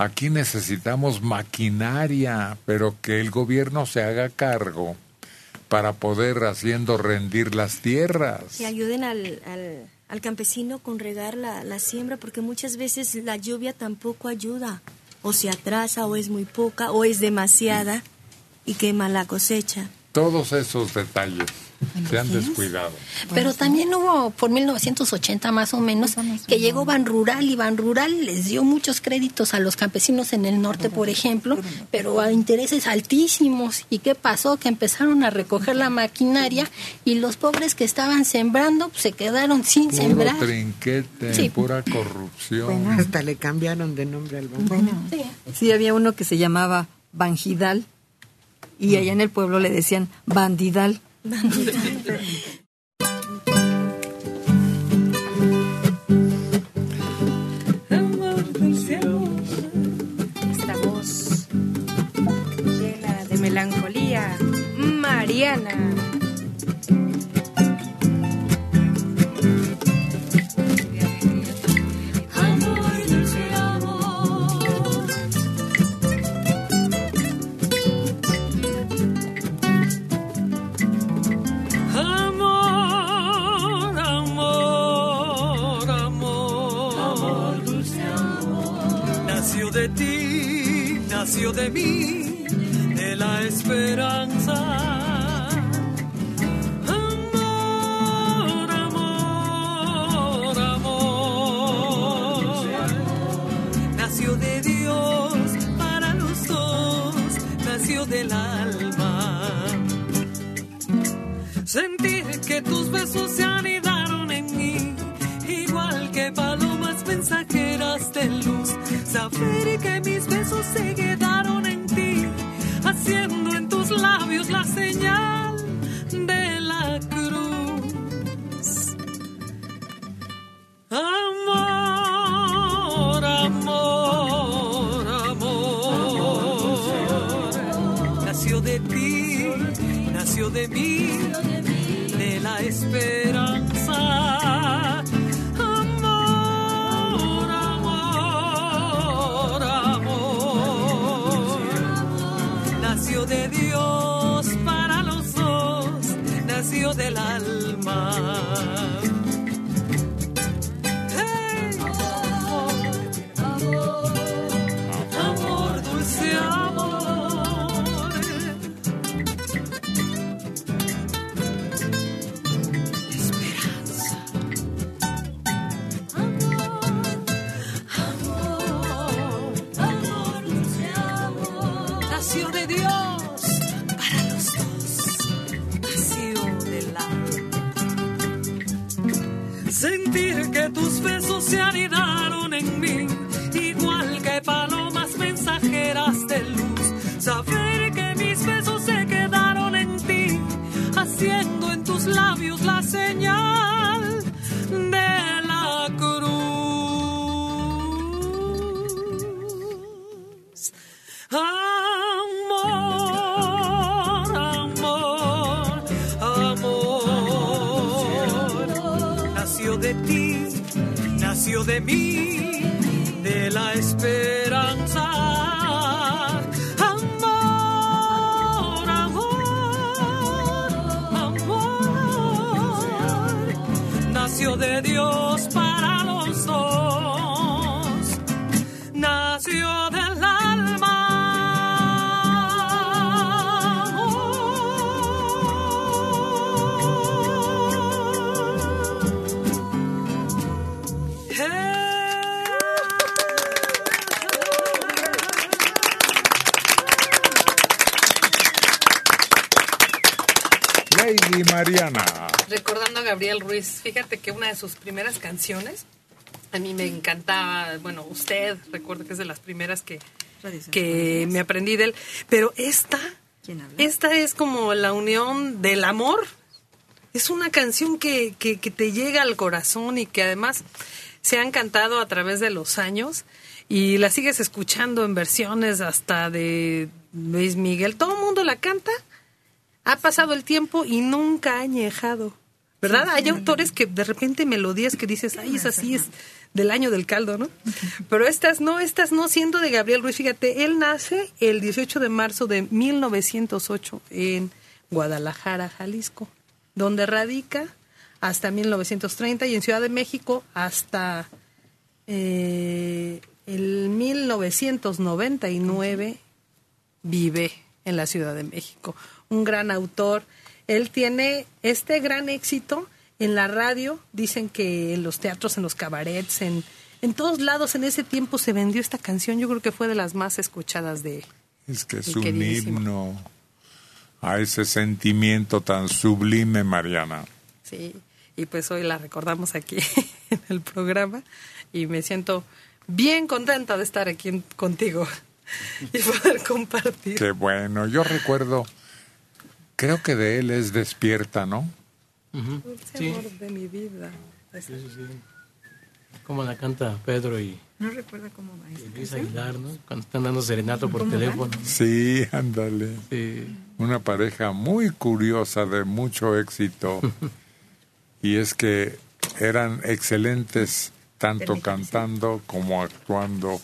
Aquí necesitamos maquinaria, pero que el gobierno se haga cargo para poder haciendo rendir las tierras. Y ayuden al, al, al campesino con regar la, la siembra, porque muchas veces la lluvia tampoco ayuda. O se atrasa, o es muy poca, o es demasiada y quema la cosecha. Todos esos detalles se han descuidado. Pero también hubo por 1980 más o menos que llegó Ban Rural y Ban Rural les dio muchos créditos a los campesinos en el norte, por ejemplo, pero a intereses altísimos. ¿Y qué pasó? Que empezaron a recoger la maquinaria y los pobres que estaban sembrando pues, se quedaron sin Puro sembrar. trinquete, Sí. pura corrupción. Hasta le cambiaron de nombre al banco. Sí, había uno que se llamaba Banjidal y allá en el pueblo le decían Bandidal. Esta voz llena de melancolía. Mariana. Nació de mí, de la esperanza. Amor, amor, amor. Nació de Dios para los dos, nació del alma. Sentir que tus besos se Saber que mis besos se quedaron en ti, haciendo en tus labios la señal de la cruz. Amor, amor, amor. Nació de ti, nació de mí, de la esperanza. Tus besos de mí, de la esperanza. Ruiz, fíjate que una de sus primeras canciones, a mí me encantaba, bueno, usted, recuerdo que es de las primeras que, que me aprendí de él, pero esta, esta es como la unión del amor. Es una canción que, que, que te llega al corazón y que además se han cantado a través de los años y la sigues escuchando en versiones hasta de Luis Miguel. Todo el mundo la canta. Ha pasado el tiempo y nunca ha añejado. ¿Verdad? Hay autores que de repente melodías que dices, ay, es así, es del año del caldo, ¿no? Pero estas no, estas no, siendo de Gabriel Ruiz, fíjate, él nace el 18 de marzo de 1908 en Guadalajara, Jalisco, donde radica hasta 1930 y en Ciudad de México hasta eh, el 1999 vive en la Ciudad de México. Un gran autor. Él tiene este gran éxito en la radio. Dicen que en los teatros, en los cabarets, en, en todos lados en ese tiempo se vendió esta canción. Yo creo que fue de las más escuchadas de... Es que es un himno a ese sentimiento tan sublime, Mariana. Sí, y pues hoy la recordamos aquí [LAUGHS] en el programa y me siento bien contenta de estar aquí contigo [LAUGHS] y poder compartir. Qué bueno. Yo recuerdo, creo que de él es Despierta, ¿no? Dulce Sí. amor de mi vida. Sí, sí, sí. Como la canta Pedro y, No recuerdo cómo va y esta Luis canción. Aguilar, ¿no? Cuando están dando serenato por teléfono. Sí, ándale. Sí. Una pareja muy curiosa de mucho éxito. [LAUGHS] y es que eran excelentes tanto cantando como actuando.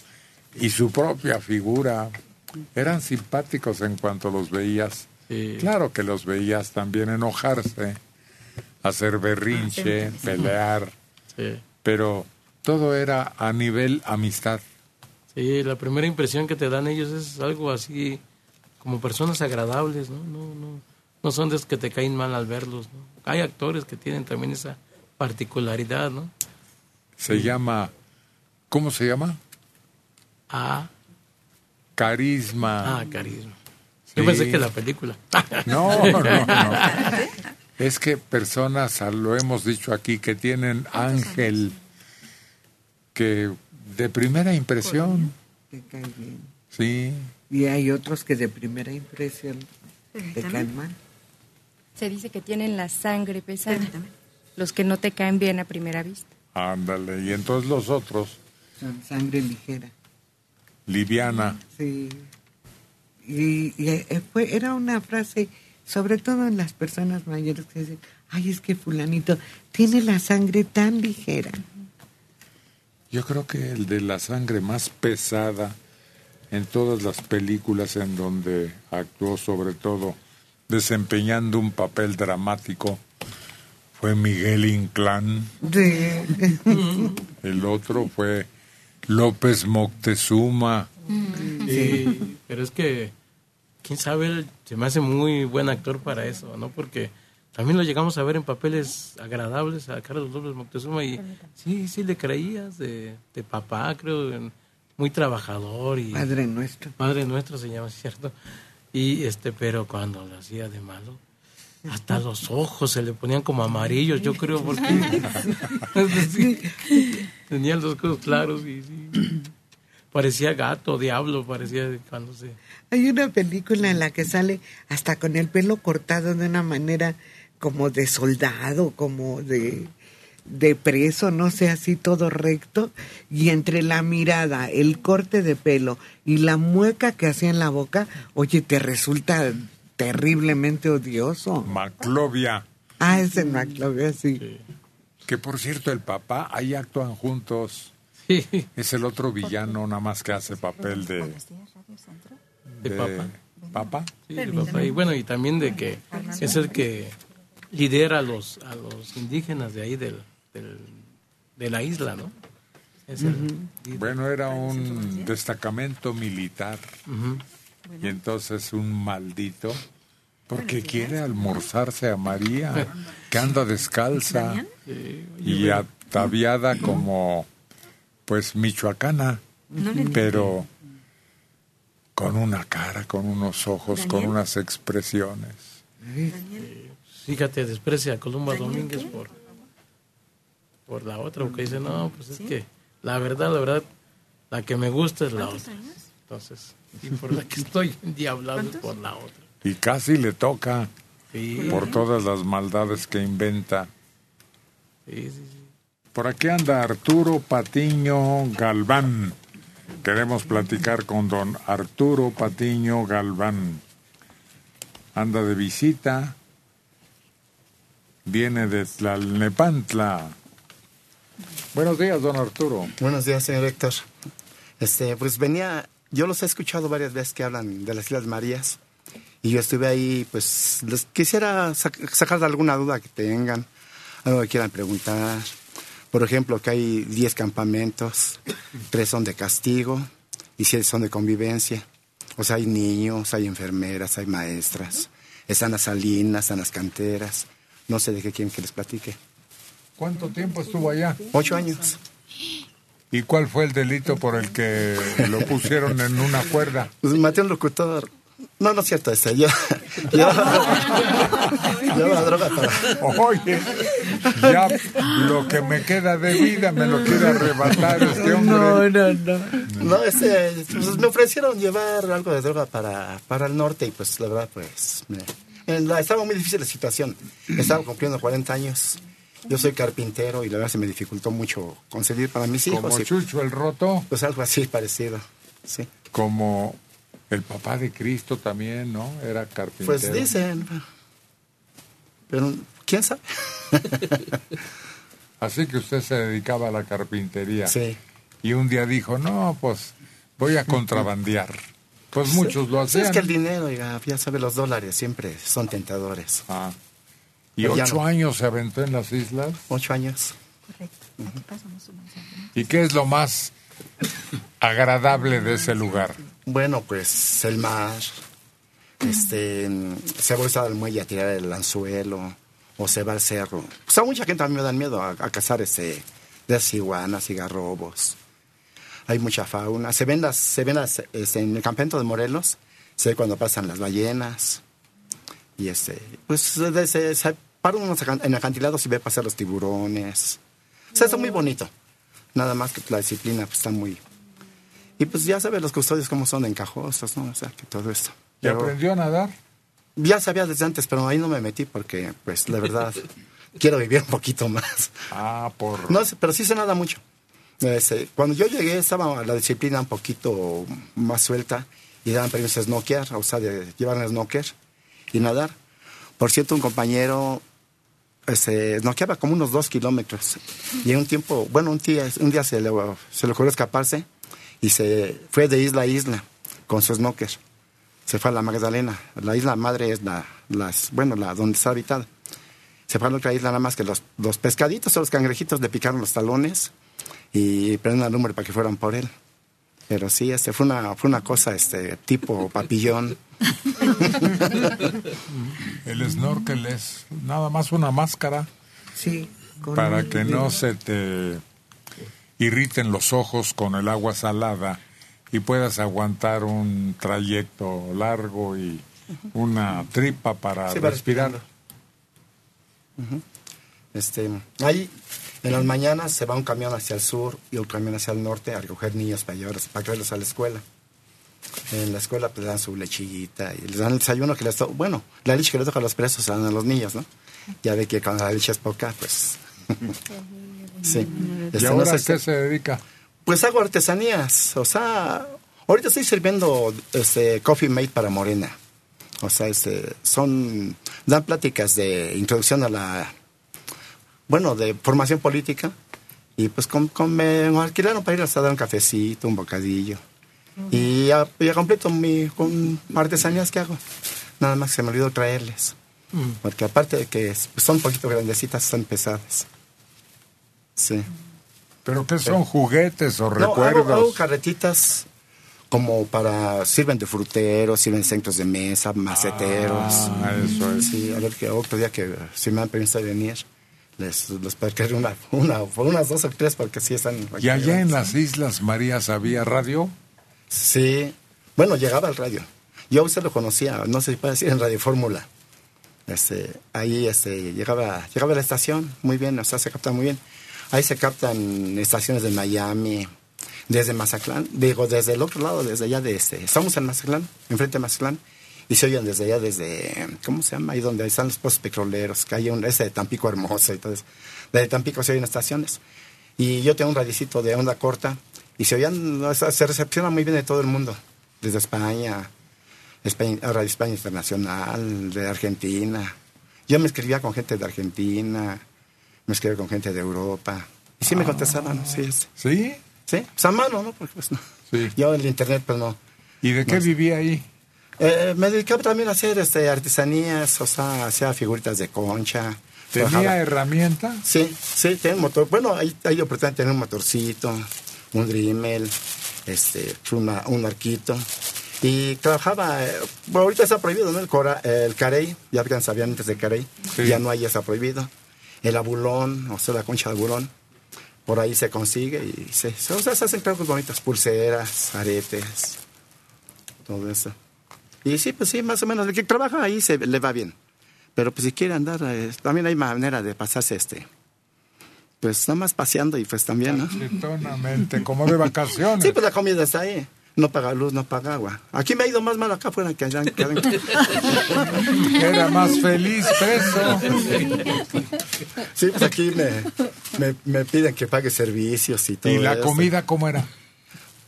Y su propia figura. Eran simpáticos en cuanto los veías. Claro que los veías también enojarse, hacer berrinche, pelear. Sí. Pero todo era a nivel amistad. Sí, la primera impresión que te dan ellos es algo así como personas agradables, ¿no? No, no, no son de los que te caen mal al verlos, ¿no? Hay actores que tienen también esa particularidad, ¿no? Se llama, ¿cómo se llama? Ah, Carisma. ah, carisma. Yo pensé que la película. [LAUGHS] No, no, no. Es que personas, lo hemos dicho aquí, que tienen ángel, que de primera impresión, Te cae bien. sí, Y hay otros que de primera impresión te caen mal. Se dice que tienen la sangre pesada. Los que no te caen bien a primera vista. ándale. Y entonces los otros, Son sangre ligera. liviana. Sí. Y, y, eh, fue, era una frase, sobre todo en las personas mayores, que dicen, ay, es que fulanito tiene la sangre tan ligera. Yo creo que el de la sangre más pesada en todas las películas en donde actuó, sobre todo desempeñando un papel dramático, fue Miguel Inclán. El otro fue López Moctezuma. Sí, pero es que, quién sabe, él se me hace muy buen actor para eso, ¿no? Porque también lo llegamos a ver en papeles agradables a Carlos López Moctezuma y sí, sí le creías de, de papá, creo, en- muy trabajador y Padre nuestro. Padre nuestro se llama, ¿cierto? Y este, pero cuando lo hacía de malo, hasta los ojos se le ponían como amarillos, yo creo, porque [LAUGHS] [LAUGHS] Sí, tenía los ojos claros y sí. Parecía gato, diablo, parecía de cuando se... Hay una película en la que sale hasta con el pelo cortado de una manera como de soldado, como de, de preso, no sé, así todo recto, y entre la mirada, el corte de pelo y la mueca que hacía en la boca, oye, te resulta terriblemente odioso. Maclovia. Ah, ese Maclovia, sí. Que por cierto, el papá, ahí actúan juntos. [LAUGHS] Es el otro villano, nada más que hace papel de... ¿De papa? ¿Papa? Sí, de papá. Y bueno, y también de que es el que lidera a los, a los indígenas de ahí del, del- de la isla, ¿no? Es el- Bueno, era un destacamento militar. Y entonces un maldito, porque quiere almorzarse a María, que anda descalza y ataviada como, pues, michoacana, No pero con una cara, con unos ojos, con unas expresiones. fíjate, desprecia a Columba Domínguez por, por la otra, porque dice, no, pues es que la verdad, la verdad, la que me gusta es la otra. Entonces, y por la que [LAUGHS] estoy endiablado es por la otra. Y casi le toca Sí. por todas las maldades que inventa. Sí, sí, sí. Por aquí anda Arturo Patiño Galván. Queremos platicar con don Arturo Patiño Galván. Anda de visita. Viene de Tlalnepantla. Buenos días, don Arturo. Buenos días, señor Héctor. Este, pues venía, yo los he escuchado varias veces que hablan de las Islas Marías y yo estuve ahí, pues les quisiera sac- sacar de alguna duda que tengan, algo que quieran preguntar. Por ejemplo, que hay 10 campamentos, tres son de castigo y 7 son de convivencia. O sea, hay niños, hay enfermeras, hay maestras, están las salinas, están las canteras. No sé de qué quieren que les platique. ¿Cuánto tiempo estuvo allá? Ocho años. ¿Y cuál fue el delito por el que lo pusieron en una cuerda? Pues maté a un locutor. No, no es cierto, este, yo, yo, llevaba [LAUGHS] droga para... Oye, ya lo que me queda de vida me lo quiere arrebatar este hombre. no, no. No, este, pues me ofrecieron llevar algo de droga para, para el norte y pues la verdad, pues, me- en la- estaba muy difícil la situación. Estaba cumpliendo 40 años. Yo soy carpintero y la verdad se me dificultó mucho conseguir para mis hijos. Como y- Chucho el Roto. Pues algo así parecido, sí. Como el papá de Cristo también, ¿no? Era carpintero. Pues dicen, pero ¿quién sabe? [LAUGHS] Así que usted se dedicaba a la carpintería. Sí. Y un día dijo, no, pues voy a contrabandear. Pues Sí. muchos lo Sí, hacían. es que el dinero, ya sabe, los dólares siempre son tentadores. Ah. ¿Y Pero ocho no. años se aventó en las islas? Ocho años. ¿Y qué es lo más agradable de ese lugar? Bueno, pues el mar, este, se va al muelle a tirar el anzuelo, o se va al cerro. Pues a mucha gente a mí me dan miedo a, a cazar este, de las iguanas, cigarrobos. Hay mucha fauna. Se ven las, se ven las, este, en el campamento de Morelos, se ve cuando pasan las ballenas. Y este, pues se, se, se para uno en acantilados y ve pasar los tiburones. O sea, es muy bonito. Nada más que la disciplina pues, está muy... Y pues ya sabes los custodios cómo son encajosos, ¿no? O sea, que todo esto. ¿Y aprendió a nadar? Ya sabía desde antes, pero ahí no me metí porque, pues, la verdad, [LAUGHS] quiero vivir un poquito más. Ah, por... No, sé, pero sí se nada mucho. Este, cuando yo llegué estaba la disciplina un poquito más suelta y daban permiso de snooker, o sea, de llevar el snooker y nadar. Por cierto, un compañero este, snookeaba como unos dos kilómetros y en un tiempo, bueno, un día, un día se, le, se le ocurrió escaparse y se fue de isla a isla con su snooker. Se fue a la Magdalena. La isla madre es la, las, bueno, la donde está habitada. Se fue a la otra isla nada más que los, los pescaditos o los cangrejitos le picaron los talones y prendieron al número para que fueran por él. Pero sí, este fue una, fue una cosa este tipo papillón. [LAUGHS] El snorkel es nada más una máscara. Sí. con Para que no se te irriten los ojos con el agua salada y puedas aguantar un trayecto largo y una tripa para Sí, respirar. Este, ahí en las mañanas se va un camión hacia el sur y un camión hacia el norte a recoger niños para llevarlos, para traerlos a la escuela. En la escuela pues dan su lechillita y les dan el desayuno que les toca, bueno, la leche que les toca a los presos se dan a los niños, ¿no? Ya ve que cuando la leche es poca, pues... sí. ¿Y Este, ahora no a sé qué se dedica? Pues hago artesanías, o sea, ahorita estoy sirviendo este coffee mate para Morena. O sea, este, son dan pláticas de introducción a la bueno, de formación política y pues con, con- me alquilaron para ir a dar un cafecito, un bocadillo. Y ya, ya completo mi con artesanías que hago. Nada más que se me olvidó traerles. Porque aparte de que es- son un poquito grandecitas, son pesadas. Sí. ¿Pero qué son juguetes o No, hago, recuerdos? hago carretitas como para, sirven de fruteros, sirven de centros de mesa, maceteros. Ah, eso es. Sí, a ver que otro día que si me dan permiso de venir, les, les pediré una, una, unas dos o tres porque sí están... ¿Y allá en las Islas Marías había radio? Sí, bueno, llegaba al radio. Yo a usted lo conocía, no sé si puede decir, en Radio Fórmula. Este, ahí este, llegaba, llegaba a la estación, muy bien, o sea, se capta muy bien. Ahí se captan estaciones de Miami, desde Mazatlán, digo, desde el otro lado, desde allá de este, estamos en Mazatlán, enfrente de Mazatlán, y se oyen desde allá, desde, ¿cómo se llama? Ahí donde están los pozos petroleros, que hay un, ese de Tampico hermoso y todo eso. Desde Tampico se oyen estaciones. Y yo tengo un radicito de onda corta, y se oían, se recepciona muy bien de todo el mundo, desde España, España, Radio España Internacional, de Argentina. Yo me escribía con gente de Argentina, me escribía con gente de Europa. Y sí me contestaban, sí. es- ¿Sí? Sí, pues a mano, ¿no? Porque pues no. Sí. Yo en el internet, pues no. ¿Y de qué No, vivía ahí? Eh, me dedicaba también a hacer este, artesanías, o sea, hacía figuritas de concha. ¿Tenía Trabajaba- herramienta? Sí, sí, tenía un motor. Bueno, ahí, ahí yo pretendía tener un motorcito, un Dremel, este, una, un arquito. Y trabajaba, eh, bueno, ahorita está prohibido, ¿no? El, cora, el carey, ya que sabían antes de carey, Sí. ya no hay, ya está prohibido. El abulón, o sea, la concha de abulón, por ahí se consigue y se, o sea, se hacen trabajos bonitos, pulseras, aretes, todo eso. Y sí, pues sí, más o menos, el que trabaja ahí se le va bien. Pero pues si quiere andar, eh, también hay manera de pasarse este, pues nada más paseando y pues también, ¿no? Como de vacaciones. Sí, pues la comida está ahí. No paga luz, no paga agua. Aquí me ha ido más mal acá afuera que allá. que allá. [LAUGHS] Era más feliz preso. Sí, pues aquí me, me, me piden que pague servicios y todo ¿Y la eso. comida cómo era?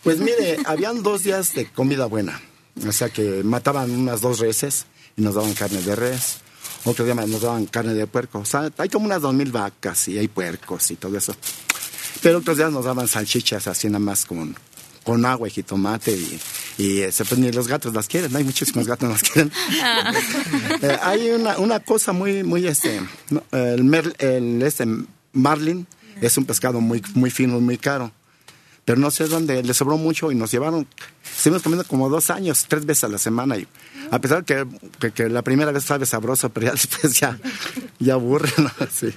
Pues mire, habían dos días de comida buena. O sea que mataban unas dos reses y nos daban carne de res. Otro día nos daban carne de puerco. O sea, hay como unas dos mil vacas y hay puercos y todo eso. Pero otros días nos daban salchichas así nada más con, con agua y jitomate y, y ese, pues ni los gatos las quieren. Hay muchísimos gatos que las quieren. [LAUGHS] Eh, hay una, una cosa muy, muy este, no, el, mer- el este marlin es un pescado muy, muy fino y muy caro. Pero no sé dónde, le sobró mucho y nos llevaron, estuvimos comiendo como dos años, tres veces a la semana. Y a pesar que, que, que la primera vez sabe sabroso, pero ya después ya, ya aburre, ¿no? Sí.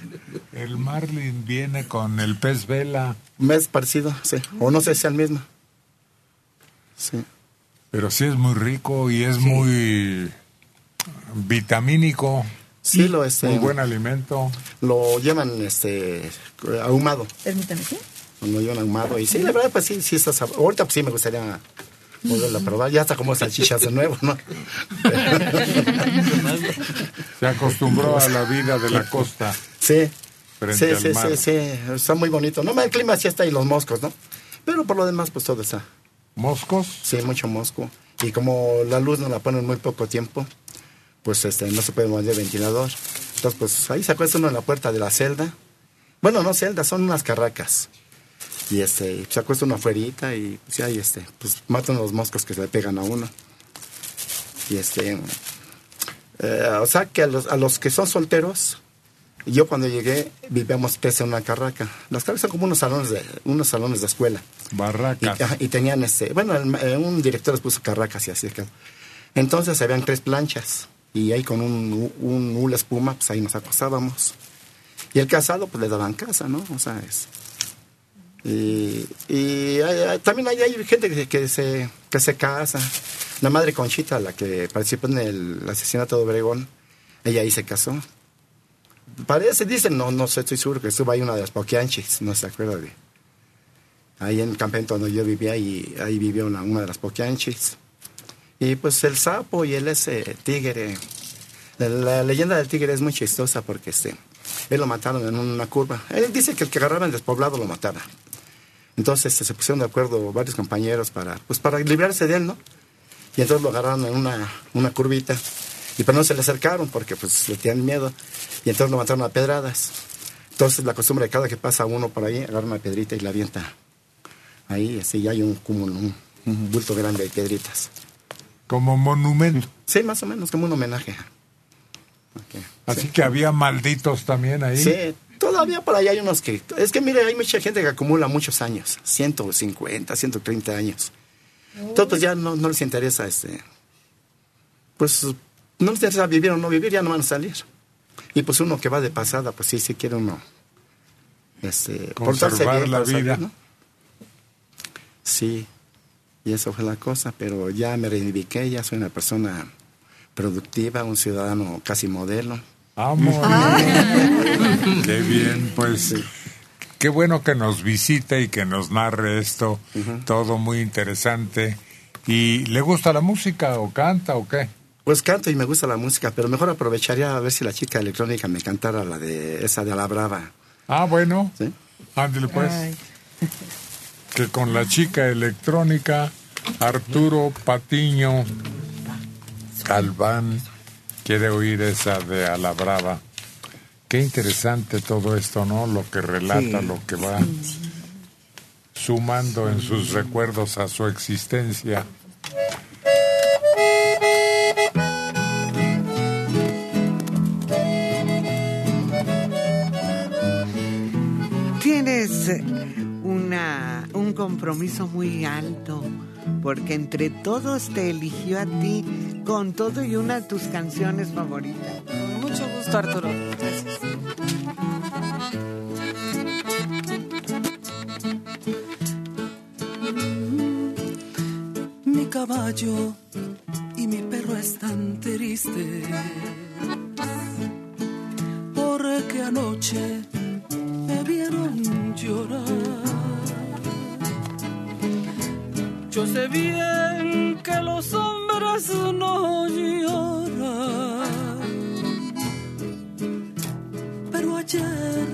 El marlin viene con el pez vela. Me es parecido, sí. O no sé si es el mismo. Sí. Pero sí es muy rico y es muy vitamínico. Sí, lo es. Muy eh, buen alimento. Lo llevan este, ahumado. Permítame, ¿sí? Lo llevan ahumado. Y sí, la verdad, pues sí, sí está. Ahorita pues sí me gustaría volverlo a probar. Ya está como salchichas de nuevo, ¿no? Se acostumbró a la vida de la costa. Sí. Sí, sí, sí, sí, está muy bonito. No, el clima sí está y los moscos, ¿no? Pero por lo demás, pues todo está. ¿Moscos? Sí, mucho mosco. Y como la luz nos la ponen muy poco tiempo, pues este, no se puede mover el ventilador. Entonces, pues ahí se acuesta uno en la puerta de la celda. Bueno, no celda, son unas carracas. Y este, se acuesta uno afuerita y pues ahí este, pues matan los moscos que se le pegan a uno. Y este, eh, o sea que a los, a los que son solteros, yo cuando llegué vivíamos tres en una carraca. Las carracas son como unos salones de, unos salones de escuela. Y, Barracas. ajá, y tenían este, bueno, el- eh, un director les puso carracas y así. Entonces habían tres planchas y ahí con un, un hula espuma, pues ahí nos acostábamos. Y el casado, pues le daban casa, ¿no? O sea, es. Y, y hay- también hay, hay gente que, que se, que se casa. La madre Conchita, la que participó en el asesinato de Obregón, ella ahí se casó. Parece, dicen, no, no sé, estoy seguro que estuvo ahí una de las poquianchis, no se acuerda de. Ahí en el campamento donde yo vivía, y ahí vivió una, una de las poquianchis. Y pues el sapo y el ese tigre. La, la leyenda del tigre es muy chistosa porque este, él lo mataron en una curva. Él dice que el que agarraba en despoblado lo mataba. Entonces este, se pusieron de acuerdo varios compañeros para, pues, para librarse de él, ¿no? Y entonces lo agarraron en una, una curvita. Y pero no se le acercaron porque pues le tenían miedo. Y entonces lo mataron a pedradas. Entonces la costumbre de cada que pasa uno por ahí, agarra una pedrita y la avienta. Ahí, así ya hay un cúmulo, un, un bulto grande de piedritas. Como monumento. Sí, más o menos, como un homenaje. Ok. Así que había malditos también ahí. Sí, todavía por ahí hay unos que... Es que mire, hay mucha gente que acumula muchos años, 150, 130 años. Entonces pues ya no, no les interesa, este... Pues no les interesa vivir o no vivir, ya no van a salir. Y pues uno que va de pasada, pues sí, sí quiere uno... Este, Conservar bien la salir, vida. ¿no? Sí, y eso fue la cosa, pero ya me reivindiqué, ya soy una persona productiva, un ciudadano casi modelo. Vamos. [LAUGHS] Qué bien, pues. Qué bueno que nos visite y que nos narre esto. Todo muy interesante. ¿Y le gusta la música o canta o qué? Pues canto y me gusta la música, pero mejor aprovecharía a ver si la chica electrónica me cantara la de esa de la brava. Ah, bueno. ¿Sí? Ándale pues. Ay. [LAUGHS] Que con la chica electrónica, Arturo Patiño Galván quiere oír esa de a la brava. Qué interesante todo esto, ¿no? Lo que relata, Sí. lo que va sumando en sus recuerdos a su existencia. Una, un compromiso muy alto, porque entre todos te eligió a ti con todo y una de tus canciones favoritas. Mucho gusto, Arturo. Gracias. Mi caballo y mi perro están tristes bien que los hombres no lloran, pero ayer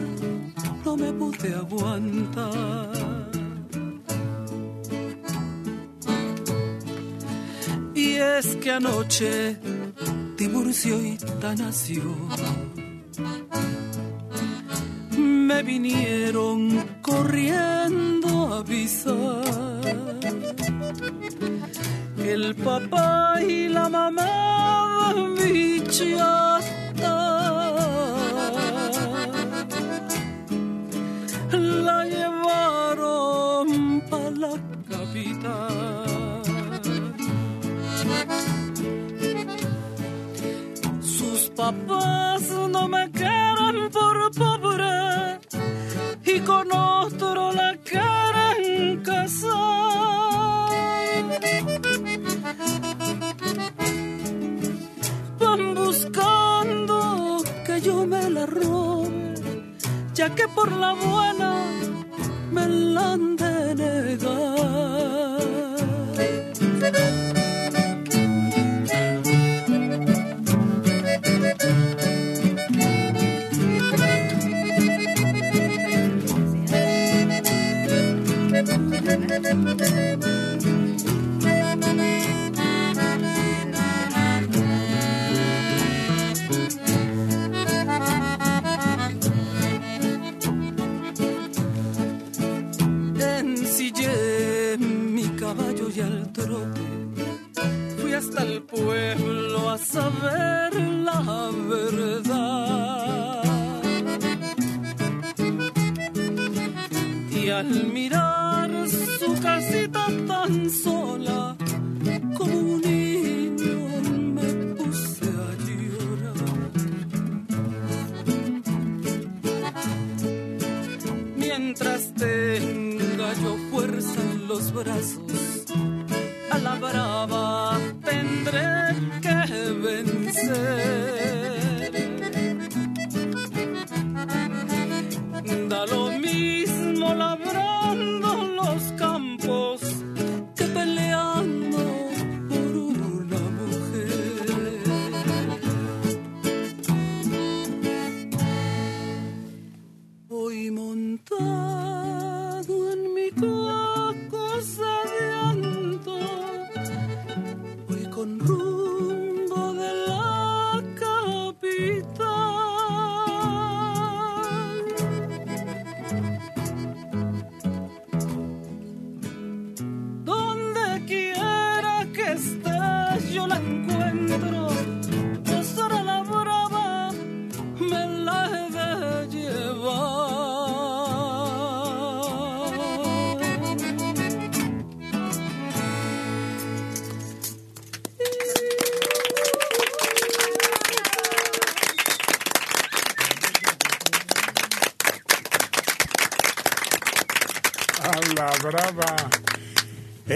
no me pude aguantar. Y es que anoche Tiburcio y Tanasio me vinieron corriendo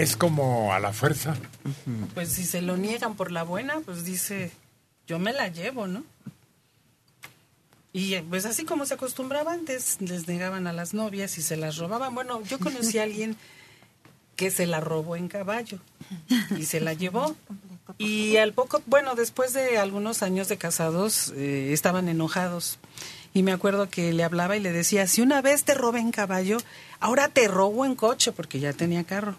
Es como a la fuerza. Pues si se lo niegan por la buena, pues dice, yo me la llevo, ¿no? Y pues así como se acostumbraba antes, les negaban a las novias y se las robaban. Bueno, yo conocí a alguien que se la robó en caballo y se la llevó. Y al poco, bueno, después de algunos años de casados, eh, estaban enojados. Y me acuerdo que le hablaba y le decía, si una vez te robé en caballo, ahora te robo en coche, porque ya tenía carro.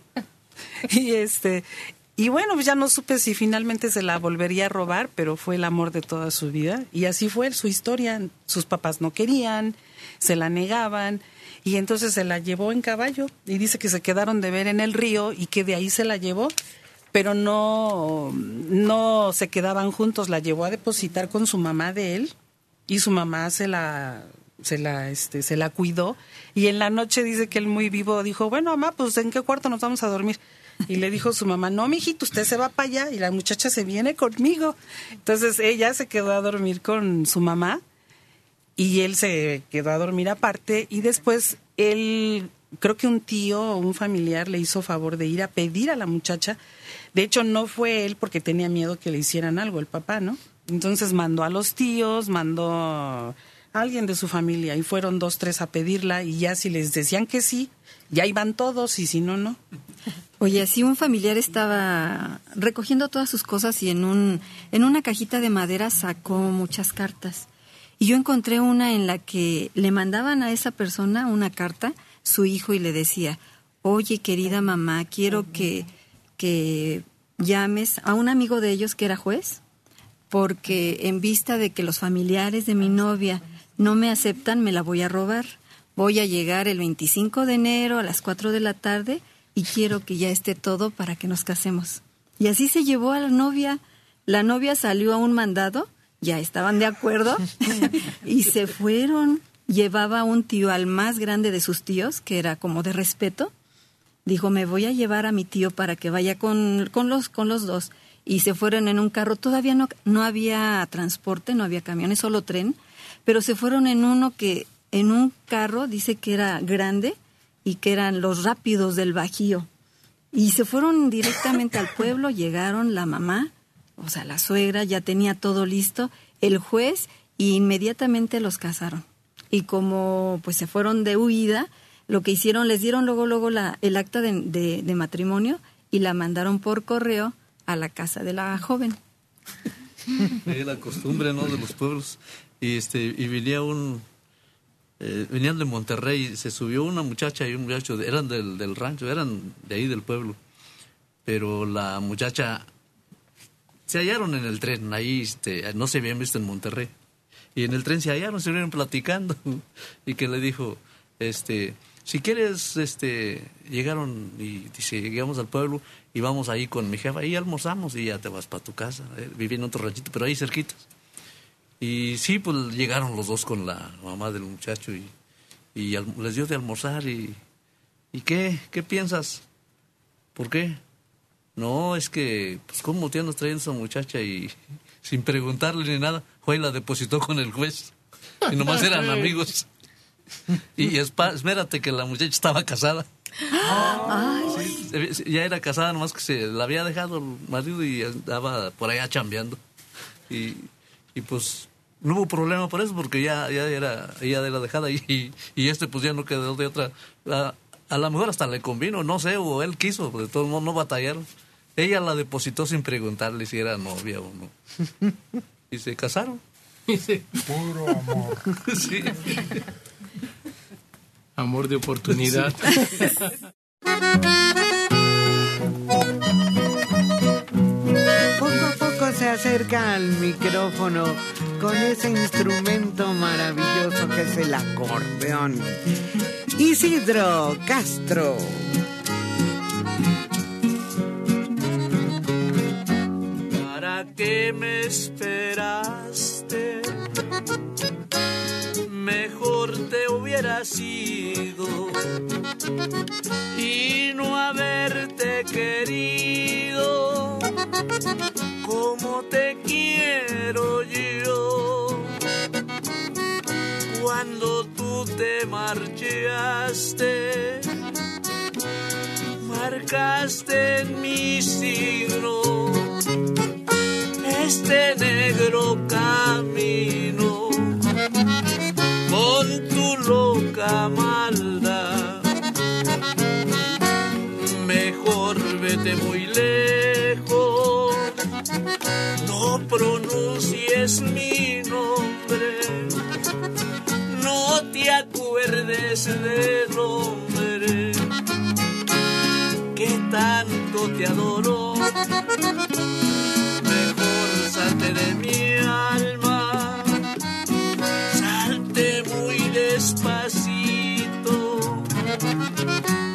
[LAUGHS] y este, y bueno, pues ya no supe si finalmente se la volvería a robar, pero fue el amor de toda su vida. Y así fue su historia. Sus papás no querían, se la negaban. Y entonces se la llevó en caballo. Y dice que se quedaron de ver en el río y que de ahí se la llevó. Pero no, no se quedaban juntos. La llevó a depositar con su mamá de él. Y su mamá se la, se la, este, se la cuidó. Y en la noche dice que él muy vivo dijo, bueno, mamá, pues ¿en qué cuarto nos vamos a dormir? Y le dijo su mamá, no, mijito, usted se va para allá y la muchacha se viene conmigo. Entonces ella se quedó a dormir con su mamá y él se quedó a dormir aparte y después él, creo que un tío o un familiar le hizo favor de ir a pedir a la muchacha. De hecho, no fue él porque tenía miedo que le hicieran algo, el papá, ¿no? Entonces mandó a los tíos, mandó alguien de su familia y fueron dos, tres a pedirla y ya si les decían que sí, ya iban todos y si no, no. Oye, así un familiar estaba recogiendo todas sus cosas y en un en una cajita de madera sacó muchas cartas. Y yo encontré una en la que le mandaban a esa persona una carta, su hijo, y le decía, oye, querida mamá, quiero que, que llames a un amigo de ellos que era juez, porque en vista de que los familiares de mi novia no me aceptan, me la voy a robar. Voy a llegar el 25 de enero a las 4 de la tarde y quiero que ya esté todo para que nos casemos. Y así se llevó a la novia. La novia salió a un mandado, ya estaban de acuerdo, [LAUGHS] y se fueron. Llevaba un tío al más grande de sus tíos, que era como de respeto. Dijo, me voy a llevar a mi tío para que vaya con, con, los, con los dos. Y se fueron en un carro. Todavía no, no había transporte, no había camiones, solo tren. Pero se fueron en uno que, en un carro, dice que era grande, y que eran los rápidos del Bajío. Y se fueron directamente al pueblo, [LAUGHS] llegaron la mamá, o sea, la suegra, ya tenía todo listo, el juez, y inmediatamente los casaron. Y como pues se fueron de huida, lo que hicieron, les dieron luego, luego la, el acta de, de, de matrimonio y la mandaron por correo a la casa de la joven. Es la costumbre, ¿no? De los pueblos. Y, este, y venía un, eh, venían de Monterrey, se subió una muchacha y un muchacho, eran del, del rancho, eran de ahí del pueblo, pero la muchacha se hallaron en el tren, ahí este, no se habían visto en Monterrey, y en el tren se hallaron, se vieron platicando, [LAUGHS] y que le dijo, este, si quieres, este, llegaron y dice, llegamos al pueblo y vamos ahí con mi jefa, y almorzamos y ya te vas para tu casa, eh, viví en otro ranchito, pero ahí cerquitas. Y sí, pues llegaron los dos con la mamá del muchacho y, y al- les dio de almorzar y... ¿Y qué? ¿Qué piensas? ¿Por qué? No, es que, pues, ¿cómo te andas trayendo esa muchacha? Y [LAUGHS] sin preguntarle ni nada, fue y la depositó con el juez. Y nomás [LAUGHS] eran amigos. Y espérate que la muchacha estaba casada. Sí, ya era casada, nomás que se la había dejado el marido y andaba por allá chambeando. Y, y pues no hubo problema por eso, porque ya, ya era ella de la dejada y, y este pues ya no quedó de otra. A, a lo mejor hasta le convino, no sé, o él quiso, de todos modos no batallaron. Ella la depositó sin preguntarle si era novia o no. Y se casaron. Puro amor. [LAUGHS] Sí. Amor de oportunidad. [LAUGHS] acerca al micrófono con ese instrumento maravilloso que es el acordeón. Isidro Castro. ¿Para qué me esperaste? Mejor te hubiera sido y no haberte querido como te quiero yo. Cuando tú te marchaste, marcaste en mi signo este negro camino con tu loca maldad. Mejor vete muy lejos, no pronuncies mi nombre, no te acuerdes del hombre que tanto te adoró. Mejor salte de mi alma, salte muy despacito,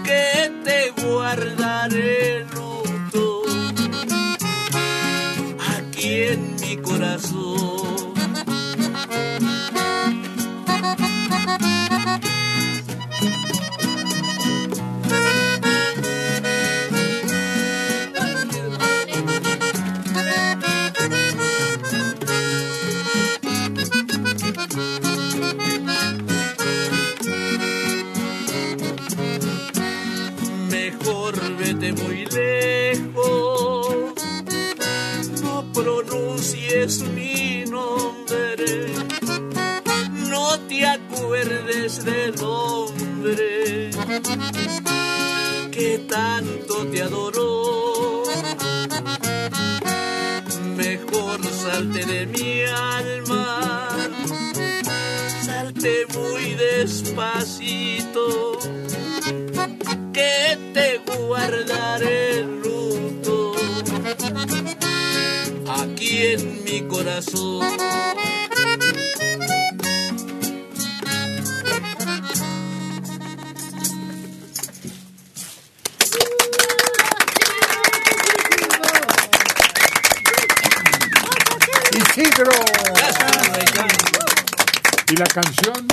que te guardaré corazón. Mi nombre, no te acuerdes del hombre que tanto te adoró. Mejor salte de mi alma, salte muy despacito. Que te guardaré luto aquí en mi corazón. Isidro. ¿Y la canción?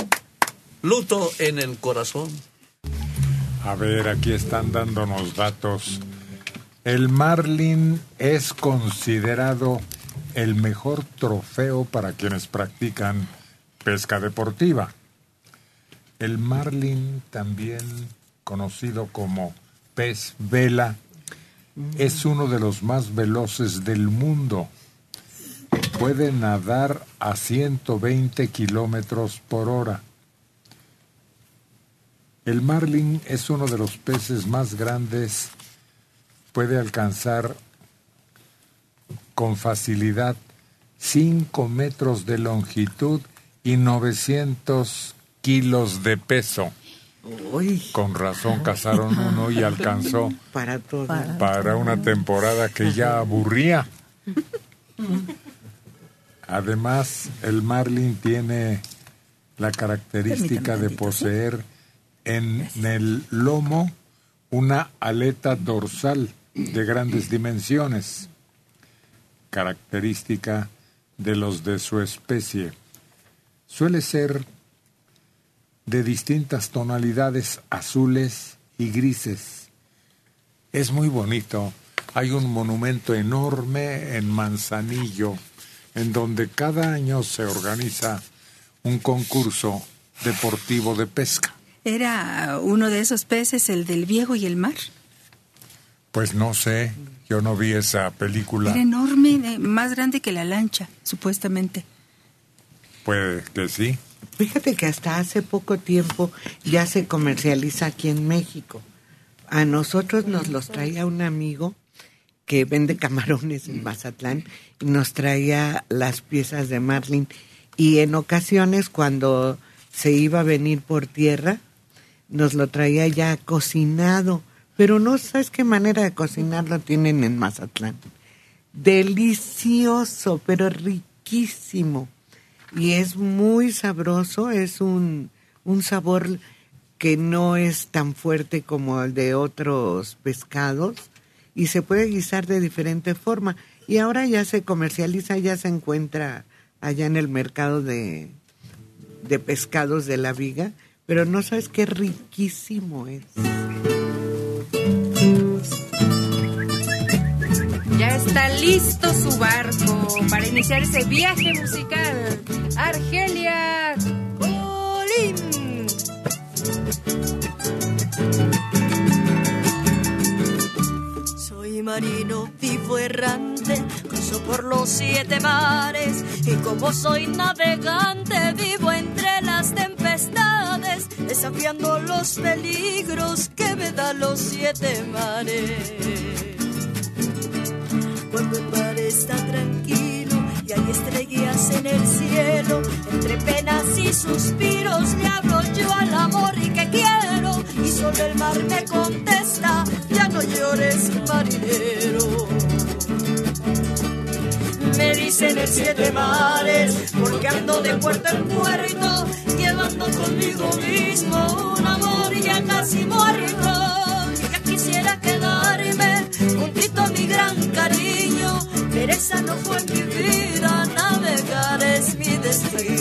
Luto en el corazón. A ver, aquí están dándonos datos. El marlin es considerado el mejor trofeo para quienes practican pesca deportiva. El marlin, también conocido como pez vela, es uno de los más veloces del mundo. Puede nadar a 120 kilómetros por hora. El marlin es uno de los peces más grandes. Puede alcanzar con facilidad 5 metros de longitud y 900 kilos de peso. Con razón cazaron uno y alcanzó [LAUGHS] Para todo. para una temporada que ya aburría. Además, el marlin tiene la característica de poseer en el lomo una aleta dorsal de grandes dimensiones, característica de los de su especie. Suele ser de distintas tonalidades azules y grises. Es muy bonito. Hay un monumento enorme en Manzanillo, en donde cada año se organiza un concurso deportivo de pesca. ¿Era uno de esos peces, el del viejo y el mar? Pues no sé, yo no vi esa película. Era enorme, de- más grande que la lancha, supuestamente. Puede que sí. Fíjate que hasta hace poco tiempo ya se comercializa aquí en México. A nosotros nos los traía un amigo que vende [LAUGHS] camarones en Mazatlán y nos traía las piezas de marlin. Y en ocasiones cuando se iba a venir por tierra, nos lo traía ya cocinado. Pero no sabes qué manera de cocinarlo tienen en Mazatlán. Delicioso, pero riquísimo y es muy sabroso, es un, un sabor que no es tan fuerte como el de otros pescados y se puede guisar de diferente forma. Y ahora ya se comercializa, ya se encuentra allá en el mercado de, de pescados de la viga, pero no sabes qué riquísimo es. Ya está listo su barco para iniciar ese viaje musical. Argelia Colín. Marino, vivo errante, cruzo por los siete mares y como soy navegante, vivo entre las tempestades, desafiando los peligros que me dan los siete mares. Cuando el mar está tranquilo y hay estrellas en el cielo, entre penas y suspiros le hablo yo al amor y que quiero, y solo el mar me contesta, ya no llores marinero. Me dicen el siete mares, porque ando de puerto en puerto, llevando conmigo mismo un amor ya casi muerto. Ya quisiera quedarme juntito a mi gran cariño, pero esa no fue mi vida, navegar es mi destino.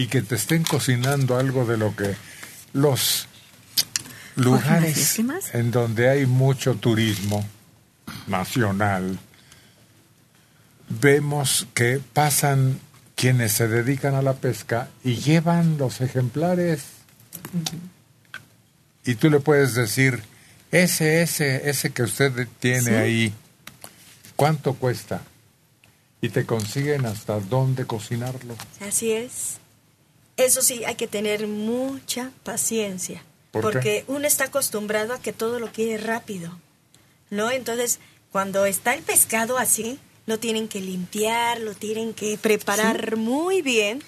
Y que te estén cocinando algo de lo que los lugares en donde hay mucho turismo nacional vemos que pasan quienes se dedican a la pesca y llevan los ejemplares. Y tú le puedes decir ese ese ese que usted tiene Sí. ahí cuánto cuesta y te consiguen hasta dónde cocinarlo. Así es. Eso sí, hay que tener mucha paciencia. ¿Por qué? porque uno está acostumbrado a que todo lo quiere rápido. ¿No? Entonces, cuando está el pescado así, lo tienen que limpiar, lo tienen que preparar muy bien.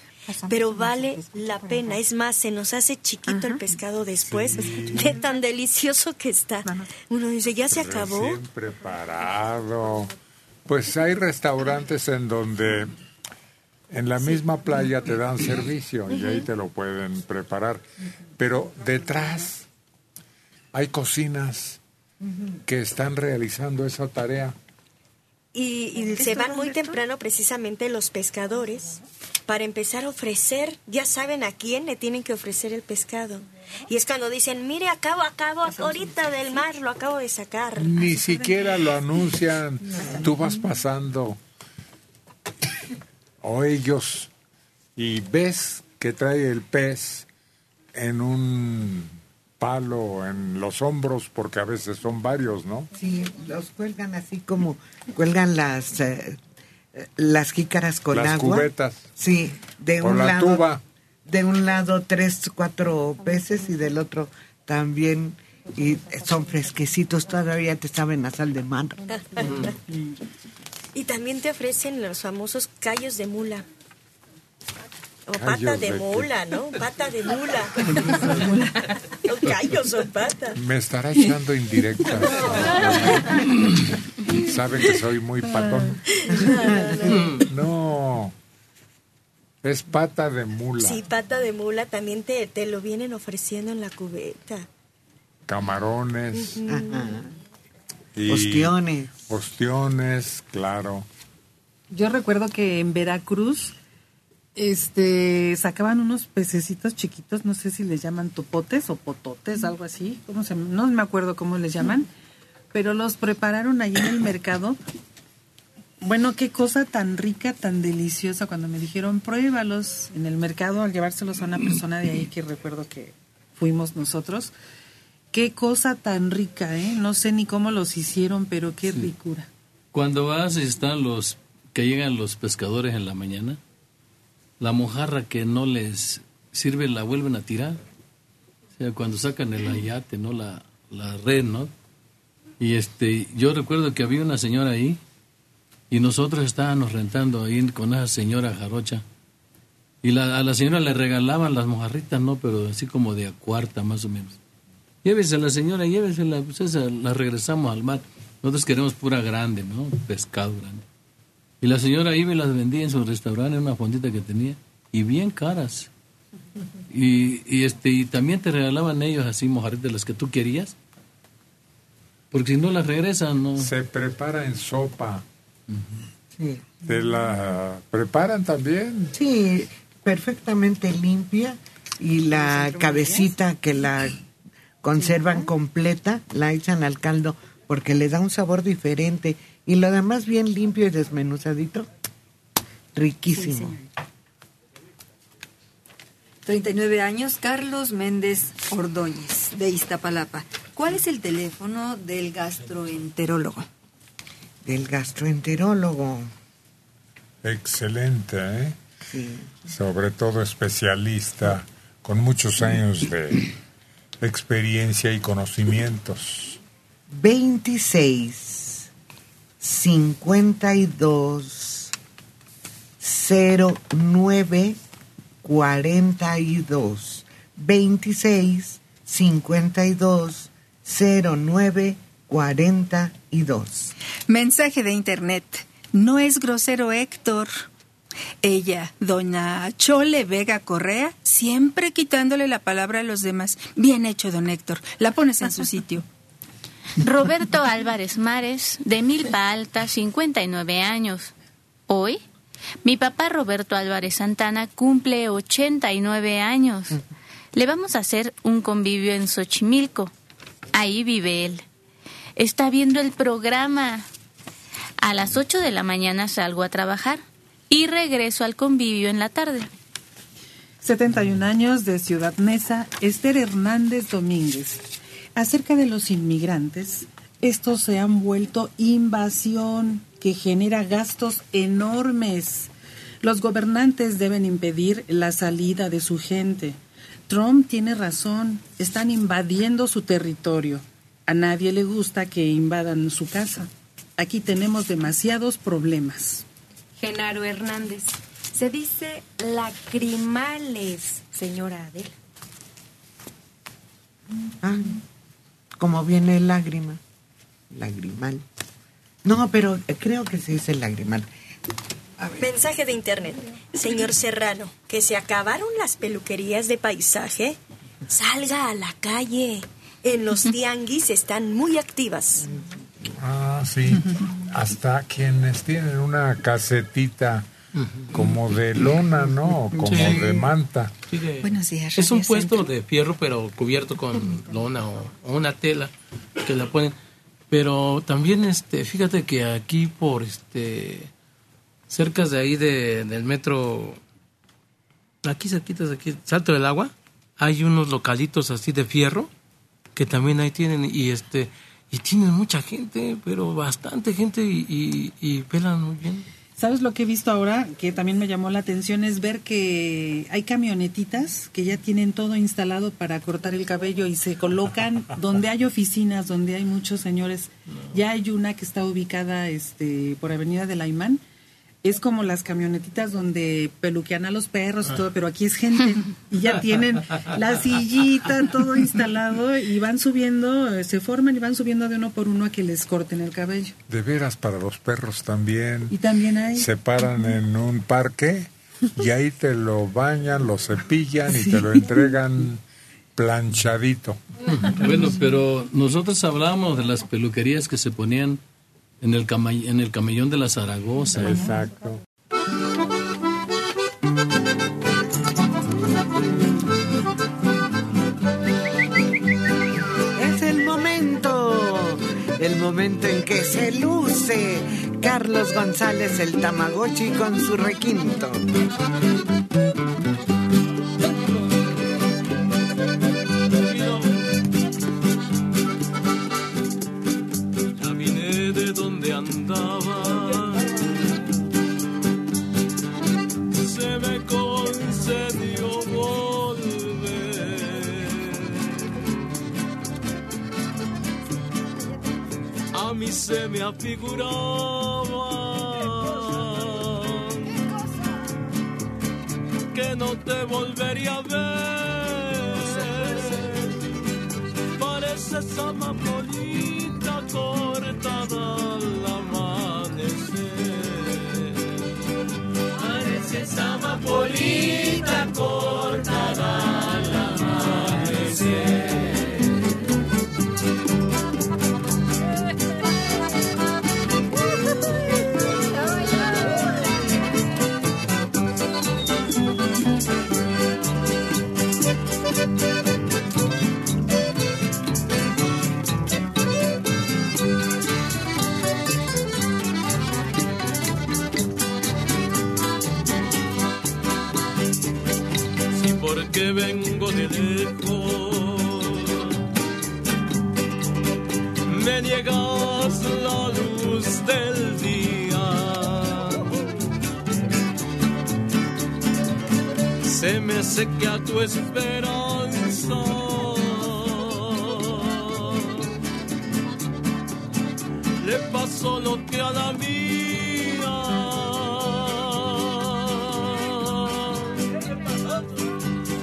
Pero vale la pena. Es más, se nos hace chiquito el pescado después de tan delicioso que está. Uno dice, ya se acabó. Recién preparado. Pues hay restaurantes en donde en la misma playa te dan servicio y ahí te lo pueden preparar. Pero detrás hay cocinas que están realizando esa tarea. Y, y se van muy temprano precisamente los pescadores para empezar a ofrecer, ya saben a quién le tienen que ofrecer el pescado. Y es cuando dicen, mire, acabo, acabo, ahorita del mar, lo acabo de sacar. Ni siquiera lo anuncian. Tú vas pasando o ellos y ves que trae el pez en un palo en los hombros porque a veces son varios, ¿no? Sí, los cuelgan así como cuelgan las eh, las jícaras con Las agua. cubetas. Sí, de un la lado tuba. de un lado tres, cuatro peces y del otro también y son fresquecitos todavía te saben a sal de mar. [LAUGHS] Y también te ofrecen los famosos callos de mula. O pata de de qué? mula, ¿no? Pata [LAUGHS] de mula. Son callos, son patas. Me estará echando indirectas. [LAUGHS] Sabe que soy muy patón. No. Es pata de mula. Sí, pata de mula también te, te lo vienen ofreciendo en la cubeta. Camarones. Y Ostiones. Ostiones, claro. Yo recuerdo que en Veracruz este sacaban unos pececitos chiquitos, no sé si les llaman topotes o pototes, algo así, ¿cómo se, no me acuerdo cómo les llaman, pero los prepararon allí en el mercado. Bueno, qué cosa tan rica, tan deliciosa cuando me dijeron pruébalos en el mercado al llevárselos a una persona de ahí que recuerdo que fuimos nosotros. Qué cosa tan rica, ¿eh? No sé ni cómo los hicieron, pero qué ricura. Cuando vas y están los que llegan los pescadores en la mañana, la mojarra que no les sirve la vuelven a tirar. O sea, cuando sacan el ayate, ¿no? La, la red, ¿no? Y este, yo recuerdo que había una señora ahí y nosotros estábamos rentando ahí con esa señora jarocha. Y la- a la señora le regalaban las mojarritas, ¿no? Pero así como de a cuarta, más o menos. Llévese la señora, llévesela, pues esa la regresamos al mar. Nosotros queremos pura grande, ¿no? Pescado grande. Y la señora iba y las vendía en su restaurante, en una fondita que tenía, y bien caras. Y, y este y también te regalaban ellos así mojarritas las que tú querías. Porque si no las regresan, no. Se prepara en sopa. Sí. ¿Te la preparan también? Sí, perfectamente limpia y la cabecita que la conservan completa la echan al caldo porque le da un sabor diferente y lo demás bien limpio y desmenuzadito. Riquísimo. 39 años, Carlos Méndez Ordóñez, de Iztapalapa. ¿Cuál es el teléfono del gastroenterólogo? Del gastroenterólogo. Excelente, ¿eh? Sí. Sobre todo especialista, con muchos años de experiencia y conocimientos. 26 52 09 42 26 52 09 42 Mensaje de internet. No es grosero Héctor. Ella, doña Chole Vega Correa, siempre quitándole la palabra a los demás. Bien hecho, don Héctor. La pones en su [LAUGHS] sitio. Roberto Álvarez Mares, de Milpa Alta, 59 años. Hoy, mi papá Roberto Álvarez Santana cumple 89 años. Le vamos a hacer un convivio en Xochimilco. Ahí vive él. Está viendo el programa. A las 8 de la mañana salgo a trabajar y regreso al convivio en la tarde. 71 años de Ciudad Neza, Esther Hernández Domínguez. Acerca de los inmigrantes, estos se han vuelto invasión que genera gastos enormes. Los gobernantes deben impedir la salida de su gente. Trump tiene razón, están invadiendo su territorio. A nadie le gusta que invadan su casa. Aquí tenemos demasiados problemas. Genaro Hernández. Se dice lacrimales, señora Adela. Ah, como viene lágrima. Lagrimal. No, pero creo que se dice lagrimal. Mensaje de internet. Señor Serrano, que se acabaron las peluquerías de paisaje. Salga a la calle. En los [LAUGHS] tianguis están muy activas. Ah, sí. Hasta quienes tienen una casetita como de lona, ¿no? Como Sí. de manta. Sí, de- Buenos días, Es un puesto Centro. de fierro, pero cubierto con lona o, o una tela que la ponen. Pero también, este, fíjate que aquí por este, cerca de ahí de, del metro, aquí cerquitas, aquí, Salto del Agua, hay unos localitos así de fierro que también ahí tienen y este y tienen mucha gente, pero bastante gente y, y, y pelan muy bien. ¿Sabes lo que he visto ahora? Que también me llamó la atención es ver que hay camionetitas que ya tienen todo instalado para cortar el cabello y se colocan [LAUGHS] donde hay oficinas, donde hay muchos señores. Ya hay una que está ubicada este, por Avenida de la Imán. Es como las camionetitas donde peluquean a los perros y todo, pero aquí es gente. Y ya tienen la sillita, todo instalado y van subiendo, se forman y van subiendo de uno por uno a que les corten el cabello. De veras para los perros también. Y también hay... Se paran en un parque y ahí te lo bañan, lo cepillan y te lo entregan planchadito. Bueno, pero nosotros hablamos de las peluquerías que se ponían en el, cama- en el camellón de la Zaragoza. Exacto. Es el momento, el momento en que se luce Carlos González el Tamagotchi con su requinto. Se me afiguraba que no te volvería a ver. Pareces amapolita cortada al amanecer. Pareces amapolita cortada al amanecer. La luz del día. Se me seca tu esperanza. Le pasó lo que a la mía.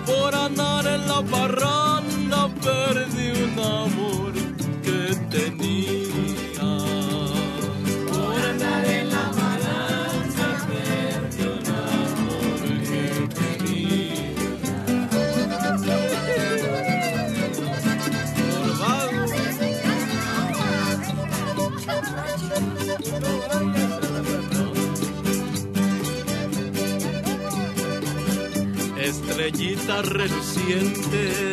Por andar en la parranda perdí un amor reluciente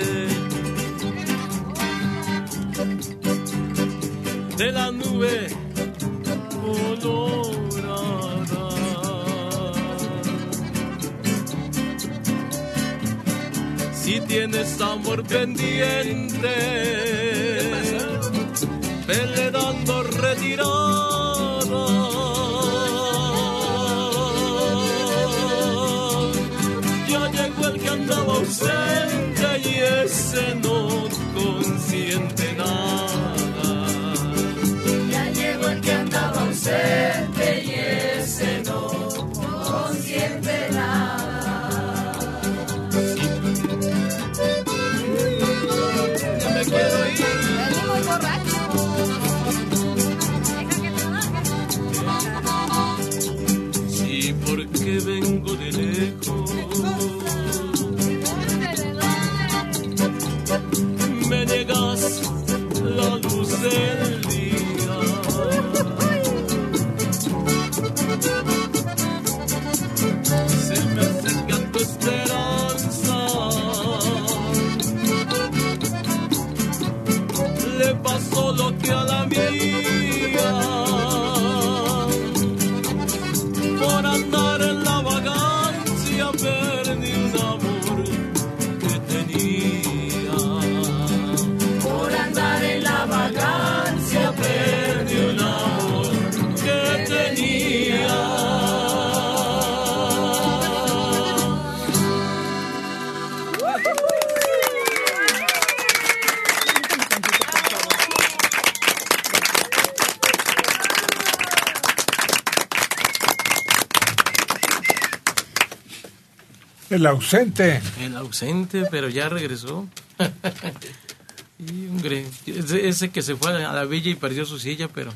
El ausente. El ausente, pero ya regresó. [LAUGHS] y hombre, ese, ese que se fue a la villa y perdió su silla, pero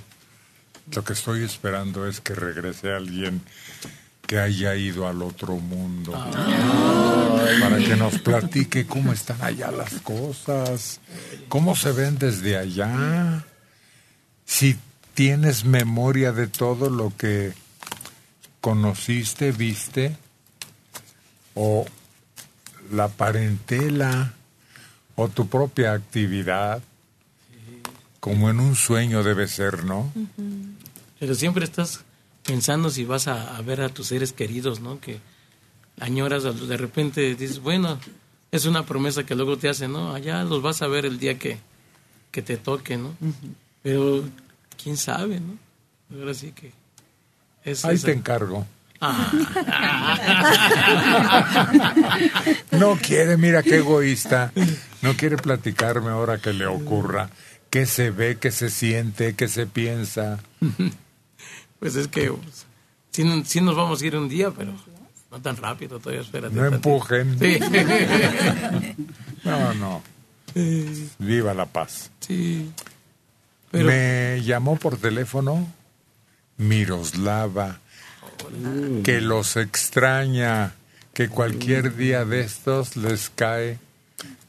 Lo que estoy esperando es que regrese alguien que haya ido al otro mundo. Para que nos platique cómo están allá las cosas, cómo se ven desde allá. Si ¿tienes memoria de todo lo que conociste, viste? ¿O la parentela? ¿O tu propia actividad? Como en un sueño debe ser, ¿no? Pero siempre estás pensando si vas a, a ver a tus seres queridos, ¿no? Que añoras, de repente dices, bueno, es una promesa que luego te hacen, ¿no? Allá los vas a ver el día que, que te toque, ¿no? Pero quién sabe, ¿no? Ahora sí que... Es, Ahí te encargo. [LAUGHS] No quiere, mira qué egoísta. No quiere platicarme ahora que le ocurra. ¿Qué se ve, qué se siente, qué se piensa? [LAUGHS] Pues es que pues, sí, sí nos vamos a ir un día, pero no tan rápido, todavía espérate. No empujen. Sí. [LAUGHS] No, no. Viva la paz. Sí. Pero- Me llamó por teléfono Miroslava, que los extraña, que cualquier día de estos les cae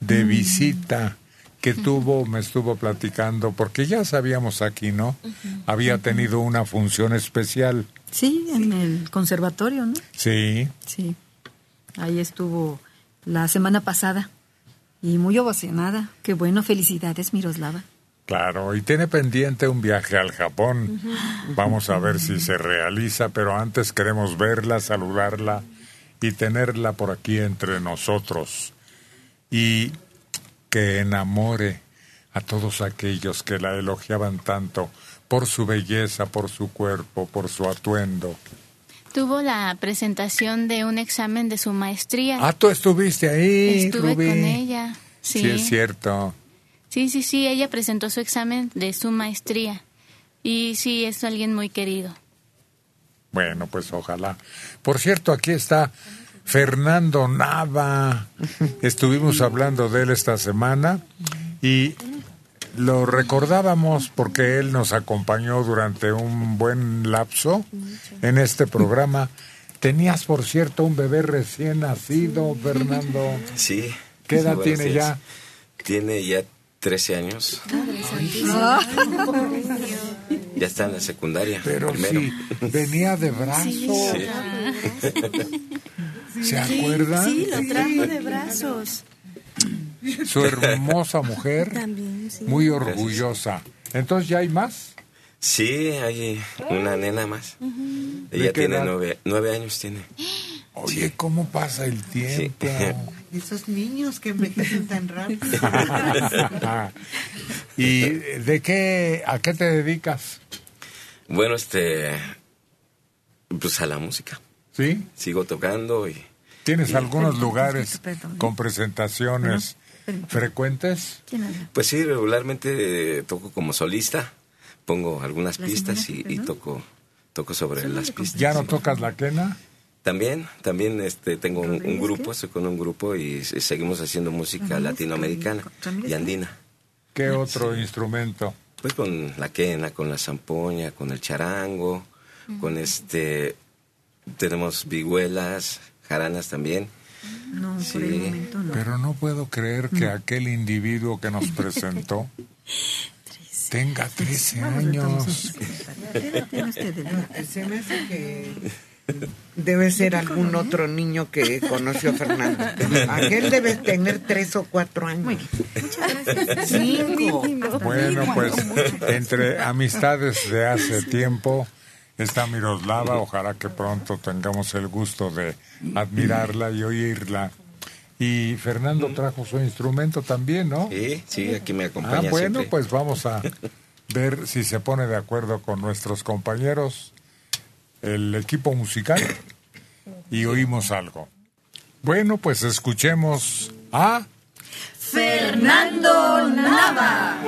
de visita, que tuvo, me estuvo platicando, porque ya sabíamos aquí, ¿no? Había tenido una función especial. Sí, en el conservatorio, ¿no? Sí, Sí. Ahí estuvo la semana pasada. Y muy ovacionada. Qué bueno, felicidades, Miroslava. Claro, y tiene pendiente un viaje al Japón. Vamos a ver si se realiza, pero antes queremos verla, saludarla y tenerla por aquí entre nosotros. Y que enamore a todos aquellos que la elogiaban tanto por su belleza, por su cuerpo, por su atuendo. Tuvo la presentación de un examen de su maestría. Ah, tú estuviste ahí, Estuve Rubí. con ella. Sí. Sí, es cierto. Sí, sí, sí, ella presentó su examen de su maestría. Y sí, es alguien muy querido. Bueno, pues ojalá. Por cierto, aquí está Fernando Nava. [LAUGHS] Estuvimos hablando de él esta semana y lo recordábamos porque él nos acompañó durante un buen lapso en este programa. Tenías, por cierto, un bebé recién nacido, Fernando. Sí. ¿Qué edad tiene días. Tiene ya 13 años. [LAUGHS] Ya está en la secundaria. Pero primero. sí, venía de brazo. Sí. ¿Se acuerdan? Sí, lo trajo de brazos. Su hermosa mujer, También, muy orgullosa. Entonces, ¿ya hay más? Sí, hay una nena más. ¿De Ella tiene nueve, nueve años. tiene. Oye, ¿cómo pasa el tiempo? [LAUGHS] Esos niños que envejecen tan rápido. [LAUGHS] ¿Y de qué, a qué te dedicas? Bueno, este. Pues a la música. ¿Sí? Sigo tocando y. ¿Tienes y- algunos lugares con presentaciones frecuentes? Pues sí, regularmente toco como solista. Pongo algunas La pistas y, y toco toco sobre las pistas. ¿Ya no tocas la quena? También, también este, tengo un, un grupo, estoy con un grupo y seguimos haciendo música latinoamericana y andina. ¿Qué otro instrumento? Pues con la quena, con la zampoña, con el charango, con este, tenemos vihuelas, jaranas también. No, Sí. por el momento no. Pero no puedo creer que aquel individuo que nos presentó [LAUGHS] tenga 13 años. [LAUGHS] Se me hace que debe ser algún otro niño que conoció a Fernando. [LAUGHS] Aquel debe tener tres o cuatro años. Cinco. Bueno, pues entre amistades de hace tiempo está Miroslava. Ojalá que pronto tengamos el gusto de admirarla y oírla. Y Fernando trajo su instrumento también, ¿no? Sí, sí, aquí me acompaña Ah, bueno, siempre. pues vamos a [LAUGHS] ver si se pone de acuerdo con nuestros compañeros, el equipo musical, y oímos algo. Bueno, pues escuchemos a... Fernando Nava.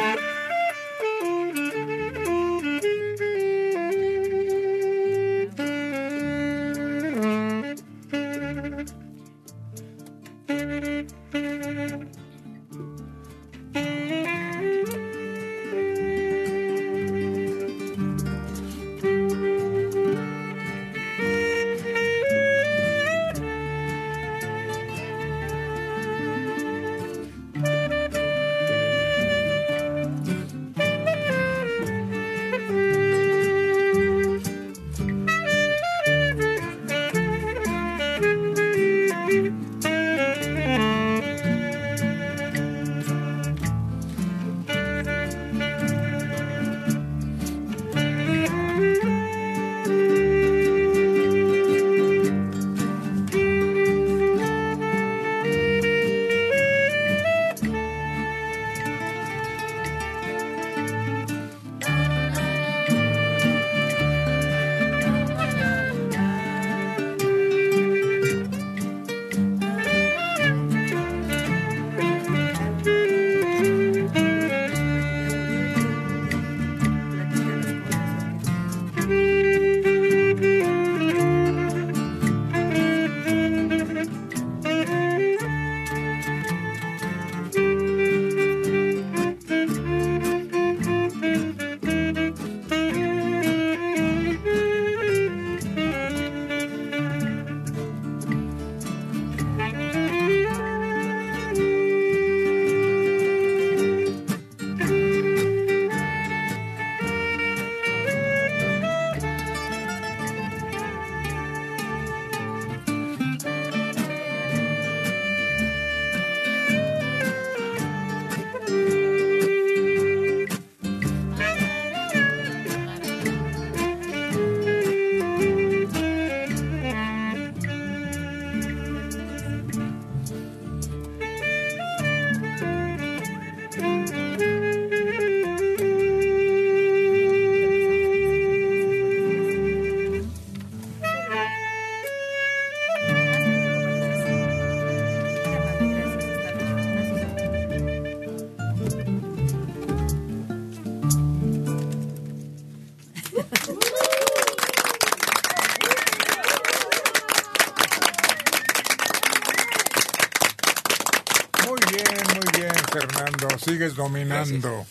Dominando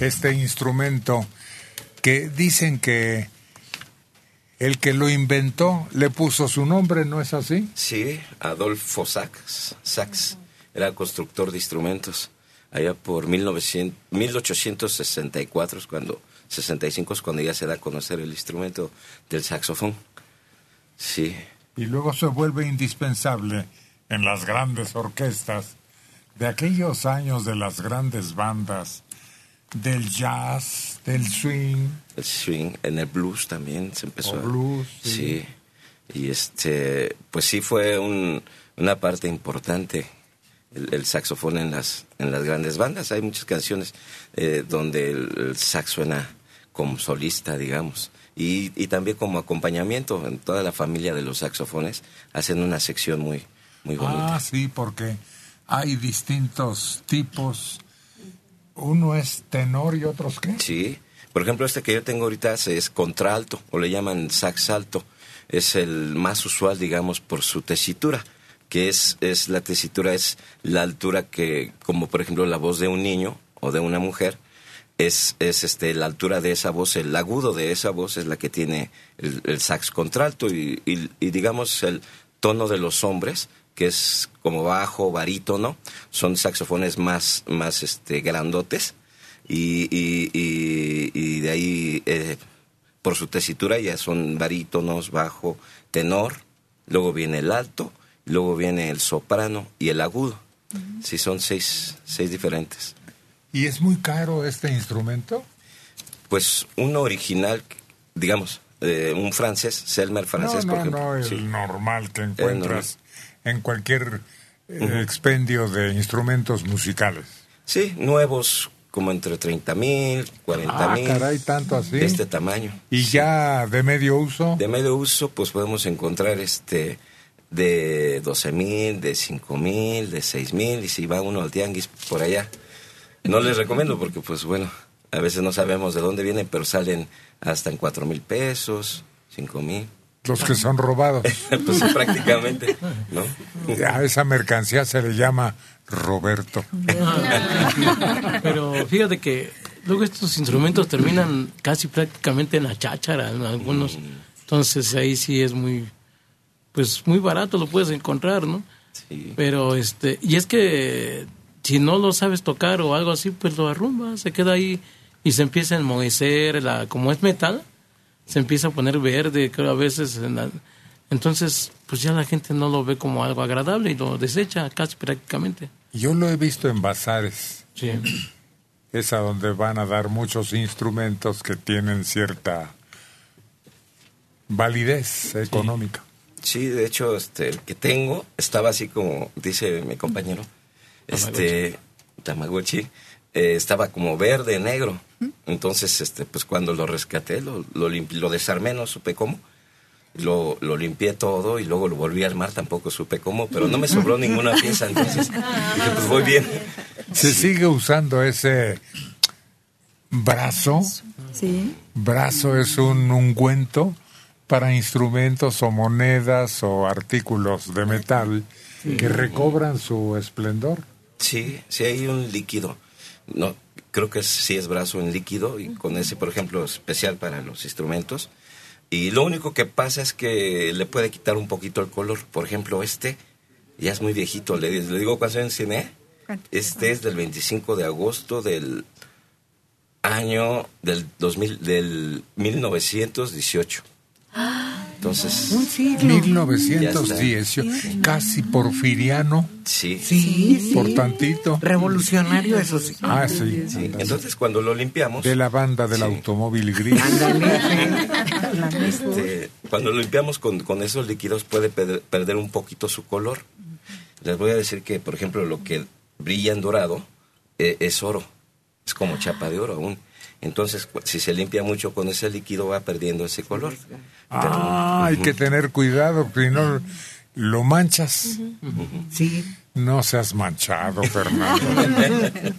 este instrumento que dicen que el que lo inventó le puso su nombre, ¿no es así? Sí, Adolfo Sachs, Sachs era constructor de instrumentos. Allá por 1900, 1864 es cuando 65 es cuando ya se da a conocer el instrumento del saxofón. Sí. Y luego se vuelve indispensable en las grandes orquestas de aquellos años de las grandes bandas del jazz, del swing. El swing, en el blues también se empezó. O a- blues, sí. sí. Y este, pues sí fue un- una parte importante el, el saxofón en las, en las grandes bandas. Hay muchas canciones eh, donde el, el sax suena como solista, digamos. Y, y también como acompañamiento en toda la familia de los saxofones hacen una sección muy, muy bonita. Ah, sí, porque hay distintos tipos. Uno es tenor y otros qué. Sí. Por ejemplo, este que yo tengo ahorita es, contralto, o le llaman sax alto. Es el más usual, digamos, por su tesitura, que es, es la tesitura, es la altura que, como por ejemplo la voz de un niño o de una mujer, es, es este, la altura de esa voz, el agudo de esa voz es la que tiene el, el sax contralto y, y, y digamos el tono de los hombres que es como bajo, barítono, son saxofones más, más este, grandotes y, y, y, y de ahí eh, por su tesitura ya son barítonos, bajo, tenor, luego viene el alto, luego viene el soprano y el agudo. Sí, son seis, seis diferentes. ¿Y es muy caro este instrumento? Pues uno original, digamos, eh, un francés, Selmer francés, no, por no, ejemplo. no, el sí. normal que normal. encuentras en cualquier eh, expendio de instrumentos musicales. Sí, nuevos como entre 30 mil, 40 Ah, mil. caray, tanto así. De este tamaño. ¿Y ya de medio uso? De medio uso, pues podemos encontrar este de 12 mil, de 5 mil, de 6 mil, y si va uno al tianguis por allá. No les recomiendo porque, pues bueno, a veces no sabemos de dónde vienen, pero salen hasta en 4 mil pesos, 5 mil. Los que son robados. pues prácticamente, ¿no? A esa mercancía se le llama Roberto. [LAUGHS] Pero fíjate que luego estos instrumentos terminan casi prácticamente en la cháchara, en algunos. Entonces ahí sí es muy, pues muy barato lo puedes encontrar, ¿no? Pero este, y es que si no lo sabes tocar o algo así, pues lo arrumba, se queda ahí y se empieza a enmohecer, la, como es metal, se empieza a poner verde, creo a veces. en la- entonces, pues ya la gente no lo ve como algo agradable y lo desecha casi prácticamente. Yo lo he visto en bazares. Sí. Es a donde van a dar muchos instrumentos que tienen cierta validez económica. Sí, de hecho, este, el que tengo estaba así como dice mi compañero, este Tamagotchi, eh, estaba como verde, negro. Entonces, este, pues cuando lo rescaté, lo, lo, limpi- lo desarmé, no supe cómo. Lo, lo limpié todo y luego lo volví a armar, tampoco supe cómo, pero no me sobró [LAUGHS] ninguna pieza, entonces dije, pues voy bien. Se sigue usando ese brazo. Sí. Brazo es un ungüento para instrumentos o monedas o artículos de metal que recobran su esplendor. Sí, sí hay un líquido. No, creo que es- sí es brazo en líquido y con ese, por ejemplo, especial para los instrumentos. Y lo único que pasa es que le puede quitar un poquito el color. Por ejemplo, este ya es muy viejito. Le, le digo años tiene. Este es del 25 de agosto del año del 2000, del 1918. Entonces, Un siglo. 1910, casi porfiriano. Sí. Sí, sí. Por tantito. Revolucionario, eso sí. Ah, sí. Sí, Entonces, cuando lo limpiamos, De la banda del automóvil gris. Este, cuando lo limpiamos con, con esos líquidos puede perder, perder un poquito su color. Les voy a decir que, por ejemplo, lo que brilla en dorado eh, es oro. Es como chapa de oro aún. Entonces, si se limpia mucho con ese líquido, va perdiendo ese color. Ah, hay que tener cuidado, si no lo manchas. Sí. No seas manchado, Fernando. [LAUGHS]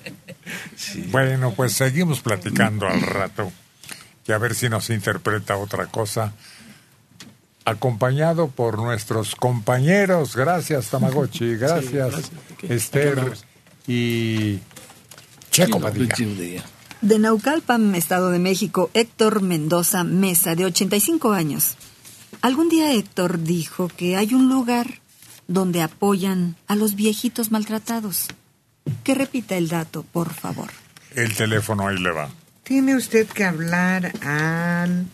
Bueno, pues seguimos platicando al rato y a ver si nos interpreta otra cosa. Acompañado por nuestros compañeros. Gracias, Tamagotchi. Gracias, gracias. Aquí- aquí Esther y Checo Padilla. De Naucalpan, Estado de México, Héctor Mendoza Mesa, de 85 años. Algún día Héctor dijo que hay un lugar donde apoyan a los viejitos maltratados. Que repita el dato, por favor. El teléfono ahí le va. Tiene usted que hablar al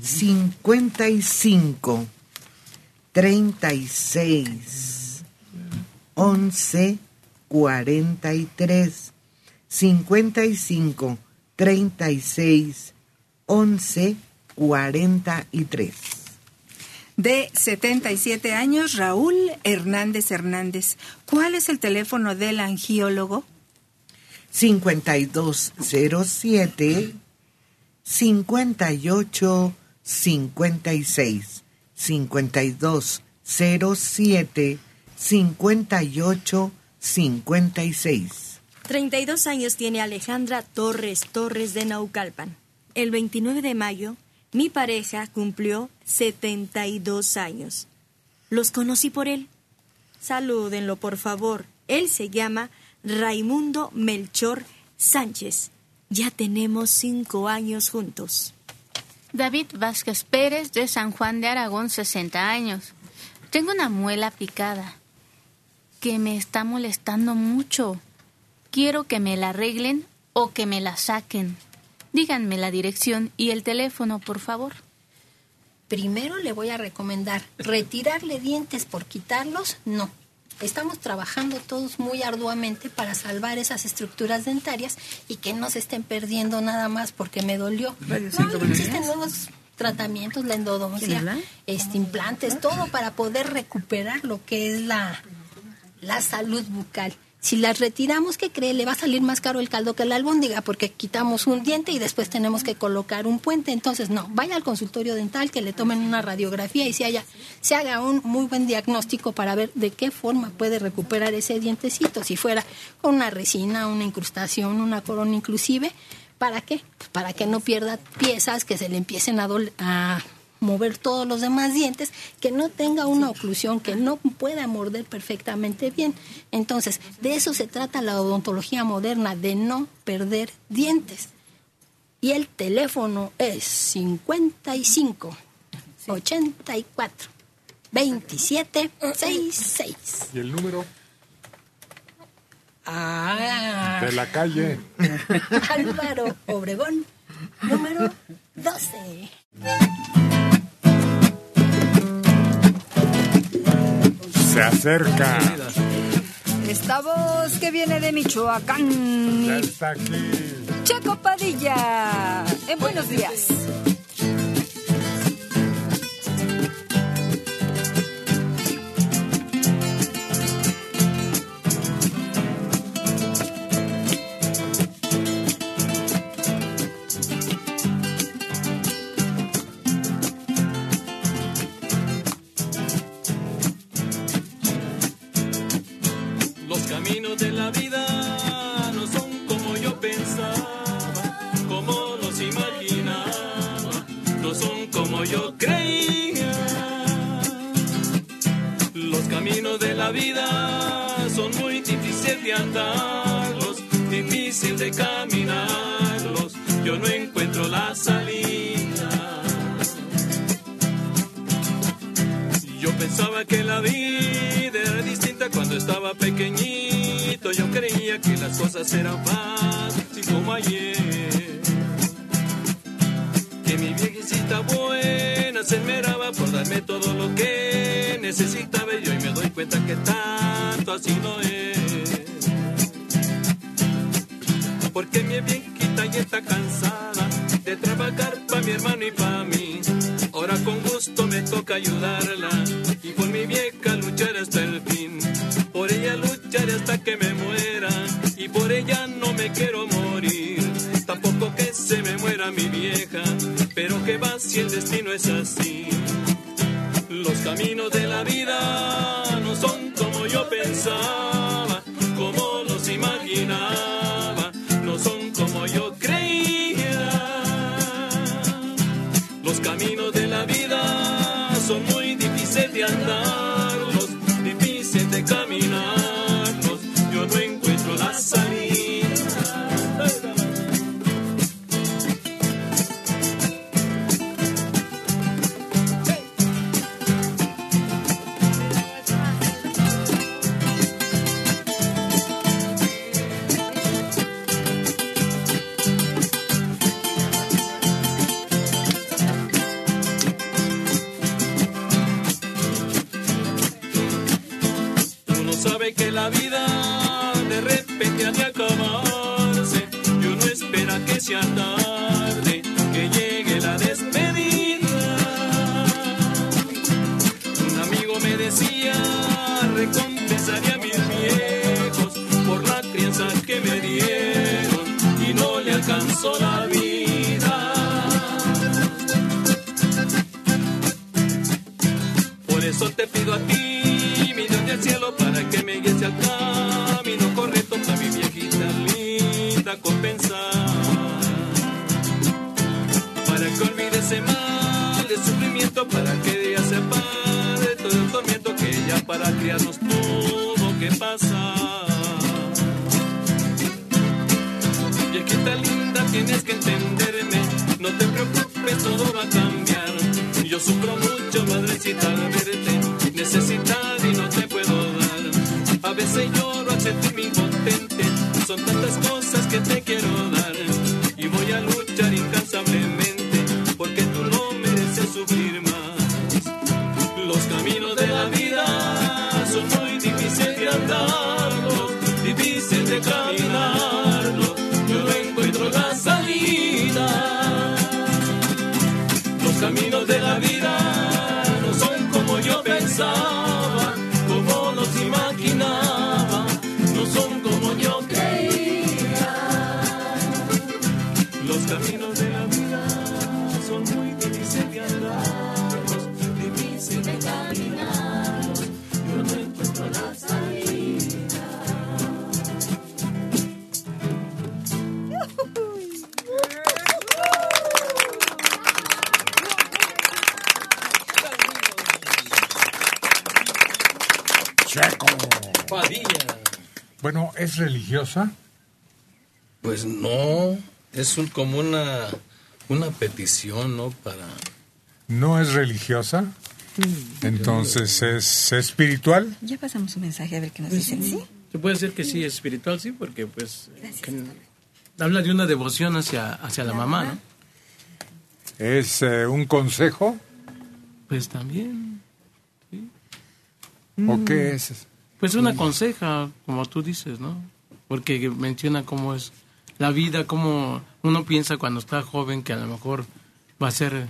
55 36 11 43 55 36 11 43 De 77 años, Raúl Hernández Hernández. ¿Cuál es el teléfono del angiólogo? 5207 58 56 5207 58 56 32 años tiene Alejandra Torres Torres de Naucalpan. El 29 de mayo, mi pareja cumplió 72 años. Los conocí por él. Salúdenlo, por favor. Él se llama Raimundo Melchor Sánchez. Ya tenemos cinco años juntos. David Vázquez Pérez de San Juan de Aragón, 60 años. Tengo una muela picada que me está molestando mucho. Quiero que me la arreglen o que me la saquen. Díganme la dirección y el teléfono, por favor. Primero le voy a recomendar retirarle dientes por quitarlos, no. Estamos trabajando todos muy arduamente para salvar esas estructuras dentarias y que no se estén perdiendo nada más porque me dolió. No, existen nuevos tratamientos, la endodoncia, este, implantes, todo para poder recuperar lo que es la, la salud bucal. Si las retiramos, ¿qué cree? Le va a salir más caro el caldo que la albóndiga porque quitamos un diente y después tenemos que colocar un puente. Entonces, no, vaya al consultorio dental, que le tomen una radiografía y se, haya, se haga un muy buen diagnóstico para ver de qué forma puede recuperar ese dientecito. Si fuera con una resina, una incrustación, una corona inclusive, ¿para qué? Pues para que no pierda piezas, que se le empiecen a, a mover todos los demás dientes, que no tenga una oclusión, que no pueda morder perfectamente bien. Entonces, de eso se trata la odontología moderna, de no perder dientes. Y el teléfono es 55 84 27 66. ¿Y el número? Ah, De la calle. [LAUGHS] Álvaro Obregón, número 12. Se acerca. Esta voz que viene de Michoacán. Ya está aquí. Checo Padilla. En buenos días. La vida son muy difíciles de andarlos, difícil de caminarlos, yo no encuentro la salida. Yo pensaba que la vida era distinta cuando estaba pequeñito. Yo creía que las cosas eran fáciles como ayer. Que mi viejecita buena se esmeraba por darme todo lo que necesitaba. Y hoy me doy cuenta que tanto así no es. Porque mi viejita ya está cansada de trabajar para mi hermano y para mí. Ahora con gusto me toca ayudarla y por mi vieja luchar hasta el fin. Por ella lucharé hasta que me muera y por ella no me quiero morir. Tampoco que se me muera mi vieja, pero que va si el destino es así. Los caminos de la vida no son como yo pensaba, como los imaginaba, no son como yo creía. Los caminos de la vida son muy difíciles de andarlos, espera que para criarnos tuvo que pasar. Viejita linda, tienes que entenderme, no te preocupes, todo va a cambiar. Yo sufro mucho, madrecita, al verte, necesitar y no te puedo dar. A veces lloro al sentirme impotente, son tantas cosas que te quiero dar. Yo Pues no, es un, como una, una petición, ¿no? Para... ¿No es religiosa? Entonces, ¿es espiritual? Ya pasamos un mensaje a ver qué nos Pues dicen, ¿sí? Se puede decir que sí, es espiritual, sí, porque pues que habla de una devoción hacia, hacia la, mamá, ¿no? ¿Es eh, un consejo? Pues también. ¿O qué es? Pues una conseja, como tú dices, ¿no? Porque menciona cómo es la vida, cómo uno piensa cuando está joven que a lo mejor va a ser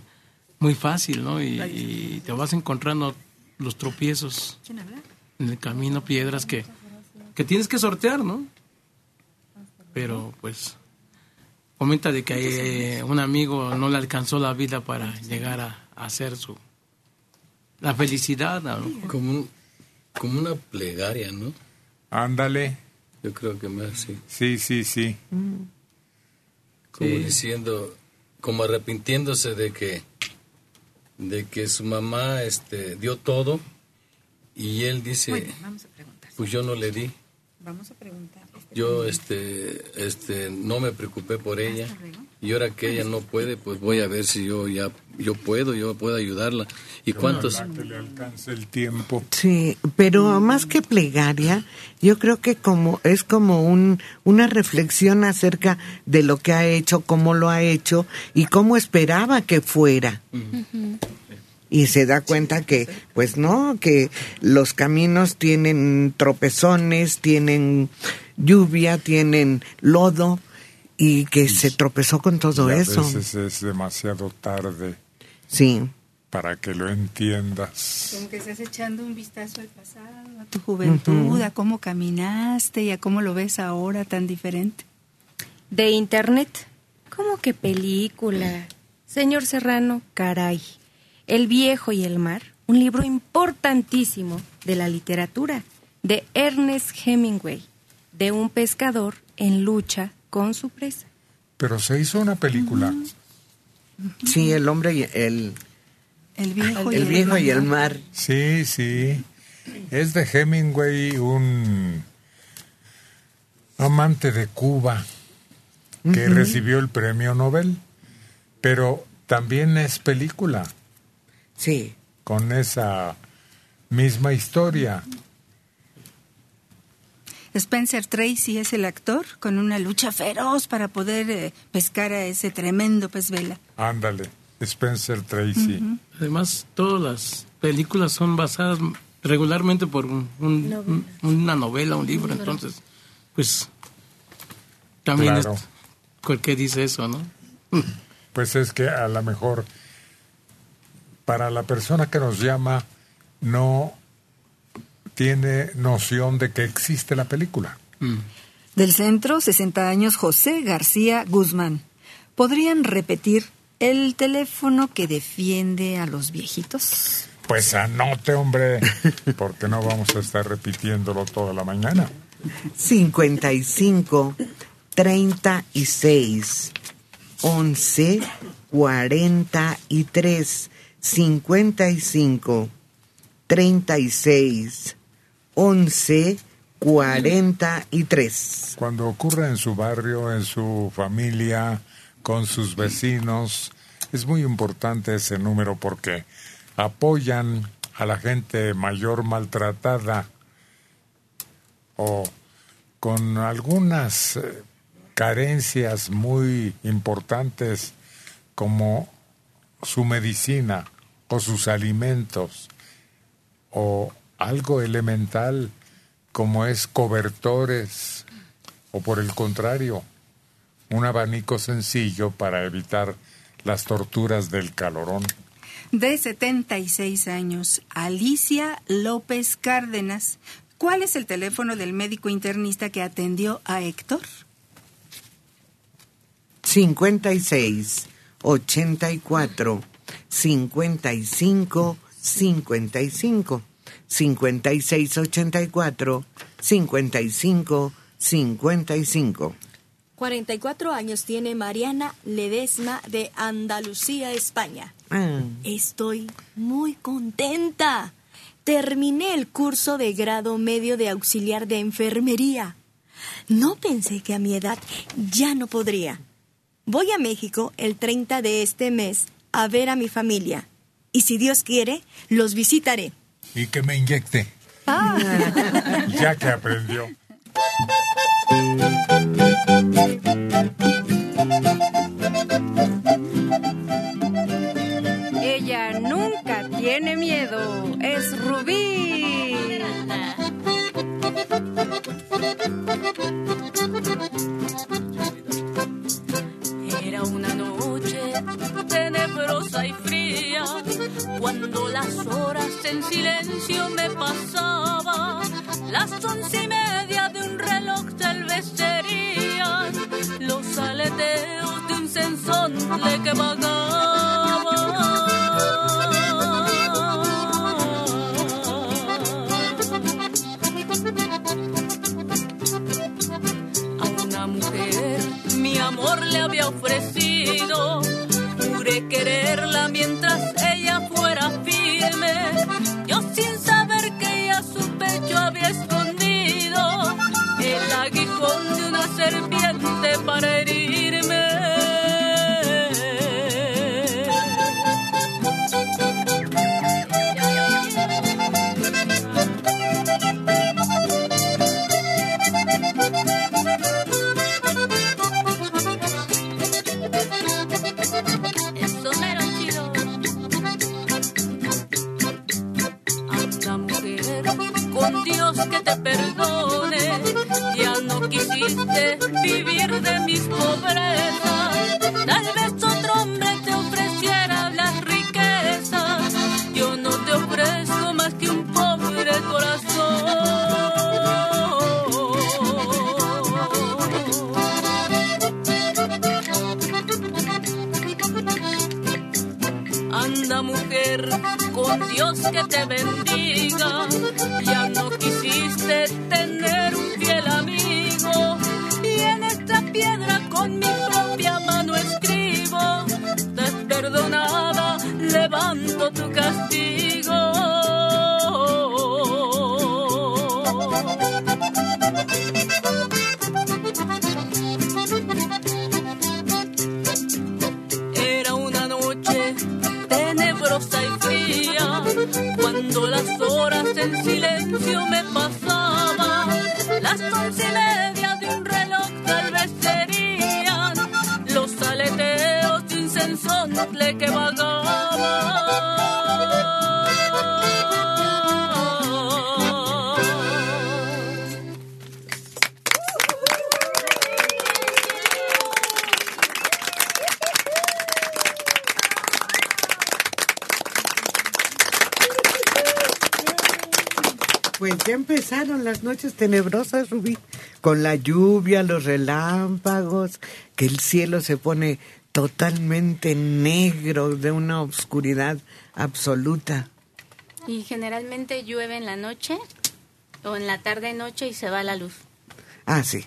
muy fácil, ¿no? Y, y te vas encontrando los tropiezos en el camino, piedras que, que tienes que sortear, ¿no? Pero pues comenta de que eh, un amigo no le alcanzó la vida para llegar a, a hacer su la felicidad, a lo mejor. Como, como una plegaria, ¿no? Ándale. Yo creo que más así. Sí, sí, sí. Como Sí. diciendo, como arrepintiéndose de que de que su mamá este dio todo y él dice, Bueno, vamos a preguntar. pues yo no le di. Vamos a preguntar. Yo este este no me preocupé por ella y ahora que ella no puede, pues voy a ver si yo ya yo puedo, yo puedo ayudarla. ¿Y cuántos que le alcance el tiempo. Sí, pero más que plegaria, yo creo que como es como un una reflexión acerca de lo que ha hecho, cómo lo ha hecho y cómo esperaba que fuera. Y se da cuenta que, pues no, que los caminos tienen tropezones, tienen lluvia, tienen lodo y que se tropezó con todo Y a eso. veces es demasiado tarde Sí. para que lo entiendas. Como que estás echando un vistazo al pasado, a tu juventud, Ujú. a cómo caminaste y a cómo lo ves ahora tan diferente. De internet. ¿Cómo que película? Señor Serrano, caray. El viejo y el mar, un libro importantísimo de la literatura, de Ernest Hemingway, de un pescador en lucha con su presa. Pero se hizo una película. Sí, el hombre y el, El viejo, y el viejo y el mar. Sí, sí. Es de Hemingway, un amante de Cuba que Ujú. recibió el premio Nobel. Pero también es película. Sí. Con esa misma historia. Spencer Tracy es el actor con una lucha feroz para poder eh, pescar a ese tremendo pez vela. Ándale. Spencer Tracy. Además, todas las películas son basadas regularmente por un- un- un- una novela, un libro, entonces, pues también Claro. es, cualquier dice eso, ¿no? Pues es que a lo mejor para la persona que nos llama no tiene noción de que existe la película. Del centro, 60 años, José García Guzmán. ¿Podrían repetir el teléfono que defiende a los viejitos? Pues anote, hombre, porque no vamos a estar repitiéndolo toda la mañana. 55 36 11 43 55 36 11 43 Cuando ocurre en su barrio, en su familia, con sus vecinos, es muy importante ese número porque apoyan a la gente mayor maltratada o con algunas eh, carencias muy importantes como su medicina o sus alimentos algo elemental como es cobertores o por el contrario un abanico sencillo para evitar las torturas del calorón. De 76 años, Alicia López Cárdenas. ¿Cuál es el teléfono del médico internista que atendió a Héctor? 56 84 55 55 56 84 55 55 44 años tiene Mariana Ledesma de Andalucía, España. Ah. Estoy muy contenta. Terminé el curso de grado medio de auxiliar de enfermería. No pensé que a mi edad ya no podría. Voy a México el 30 de este mes a ver a mi familia. Y si Dios quiere, los visitaré. Y que me inyecte, ya que aprendió. Ella nunca tiene miedo. Es Rubí. Era una noche tenebrosa y fría, cuando las horas en silencio me pasaba, las once y media de un reloj tal vez serían los aleteos de un sensontle que vagaba. A una mujer mi amor le había ofrecido. Quererla mientras ya no quisiste vivir de mis pobrezas. Tal vez otro hombre te ofreciera las riquezas. Yo no te ofrezco más que un pobre corazón. Anda mujer, con Dios que te bendiga. Pues ya empezaron las noches tenebrosas, Rubí, con la lluvia, los relámpagos, que el cielo se pone totalmente negro, de una oscuridad absoluta. Y generalmente llueve en la noche o en la tarde noche y se va la luz. Ah, sí.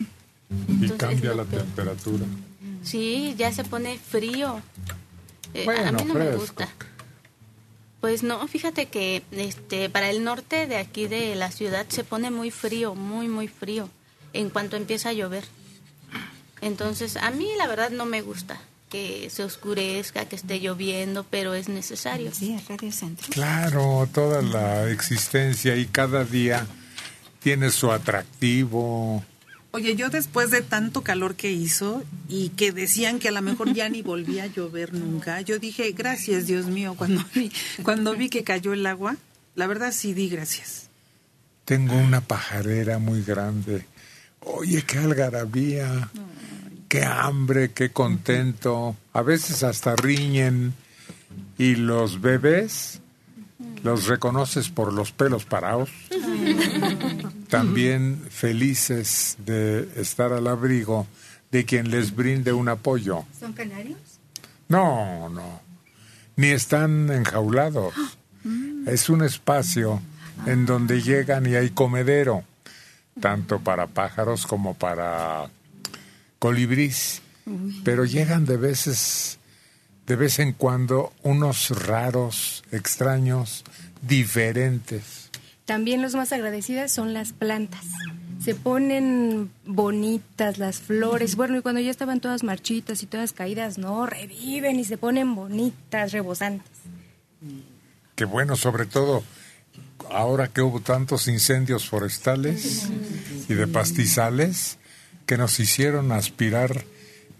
Y cambia la peor. temperatura. Sí, ya se pone frío. Eh, a Bueno, mí no me gusta. Pues no, fíjate que este para el norte de aquí de la ciudad se pone muy frío, muy muy frío en cuanto empieza a llover. Entonces, a mí la verdad no me gusta que se oscurezca, que esté lloviendo, pero es necesario. Sí, es Radio Centro. Claro, toda la existencia y cada día tiene su atractivo. Oye, yo después de tanto calor que hizo y que decían que a lo mejor ya ni volvía a llover nunca, yo dije, gracias Dios mío, cuando vi, cuando vi que cayó el agua, la verdad sí di gracias. Tengo una pajarera muy grande. Oye, qué algarabía, qué hambre, qué contento. A veces hasta riñen. Y los bebés los reconoces por los pelos parados. También felices de estar al abrigo de quien les brinde un apoyo. ¿Son canarios? No, no. Ni están enjaulados. Es un espacio en donde llegan y hay comedero, tanto para pájaros como para colibrís. Pero llegan de veces, de vez en cuando, unos raros, extraños, diferentes. También los más agradecidas son las plantas. Se ponen bonitas las flores. Bueno, y cuando ya estaban todas marchitas y todas caídas, no, reviven y se ponen bonitas, rebosantes. Que bueno, sobre todo ahora que hubo tantos incendios forestales y de pastizales que nos hicieron aspirar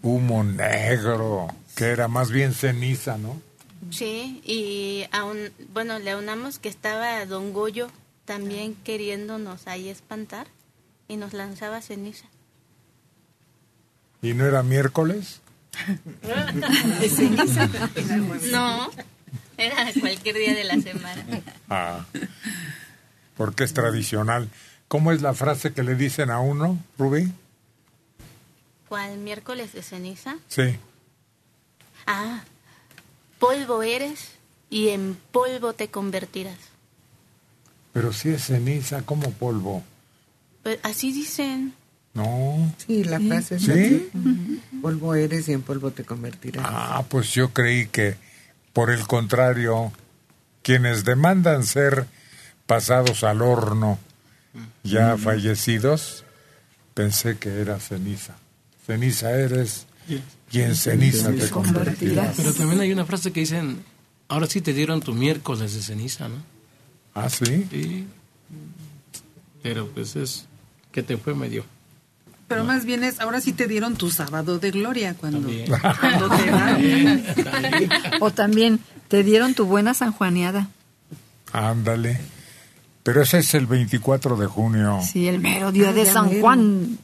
humo negro, que era más bien ceniza, ¿no? Sí, y aún, bueno, le aunamos que estaba Don Goyo también queriéndonos ahí espantar y nos lanzaba ceniza. ¿Y no era miércoles? [LAUGHS] No, era cualquier día de la semana. Ah, porque es tradicional. ¿Cómo es la frase que le dicen a uno, Rubí? ¿Cuál miércoles de ceniza? Sí. Ah, polvo eres y en polvo te convertirás. Pero si es ceniza, como polvo. Pues así dicen. No. Sí, la frase es ¿Sí? así. Polvo eres y en polvo te convertirás. Ah, pues yo creí que, por el contrario, quienes demandan ser pasados al horno, ya fallecidos, pensé que era ceniza. Ceniza eres y en ceniza te convertirás. Pero también hay una frase que dicen, ahora sí te dieron tu miércoles de ceniza, ¿no? ¿Ah, sí? Sí. Pero pues es que te fue medio. Pero más bien es, ahora sí te dieron tu sábado de gloria cuando, También. cuando te [LAUGHS] va. [LAUGHS] O también te dieron tu buena sanjuaneada. Ándale. Pero ese es el 24 de junio. Sí, el mero día de ya San mero. Juan.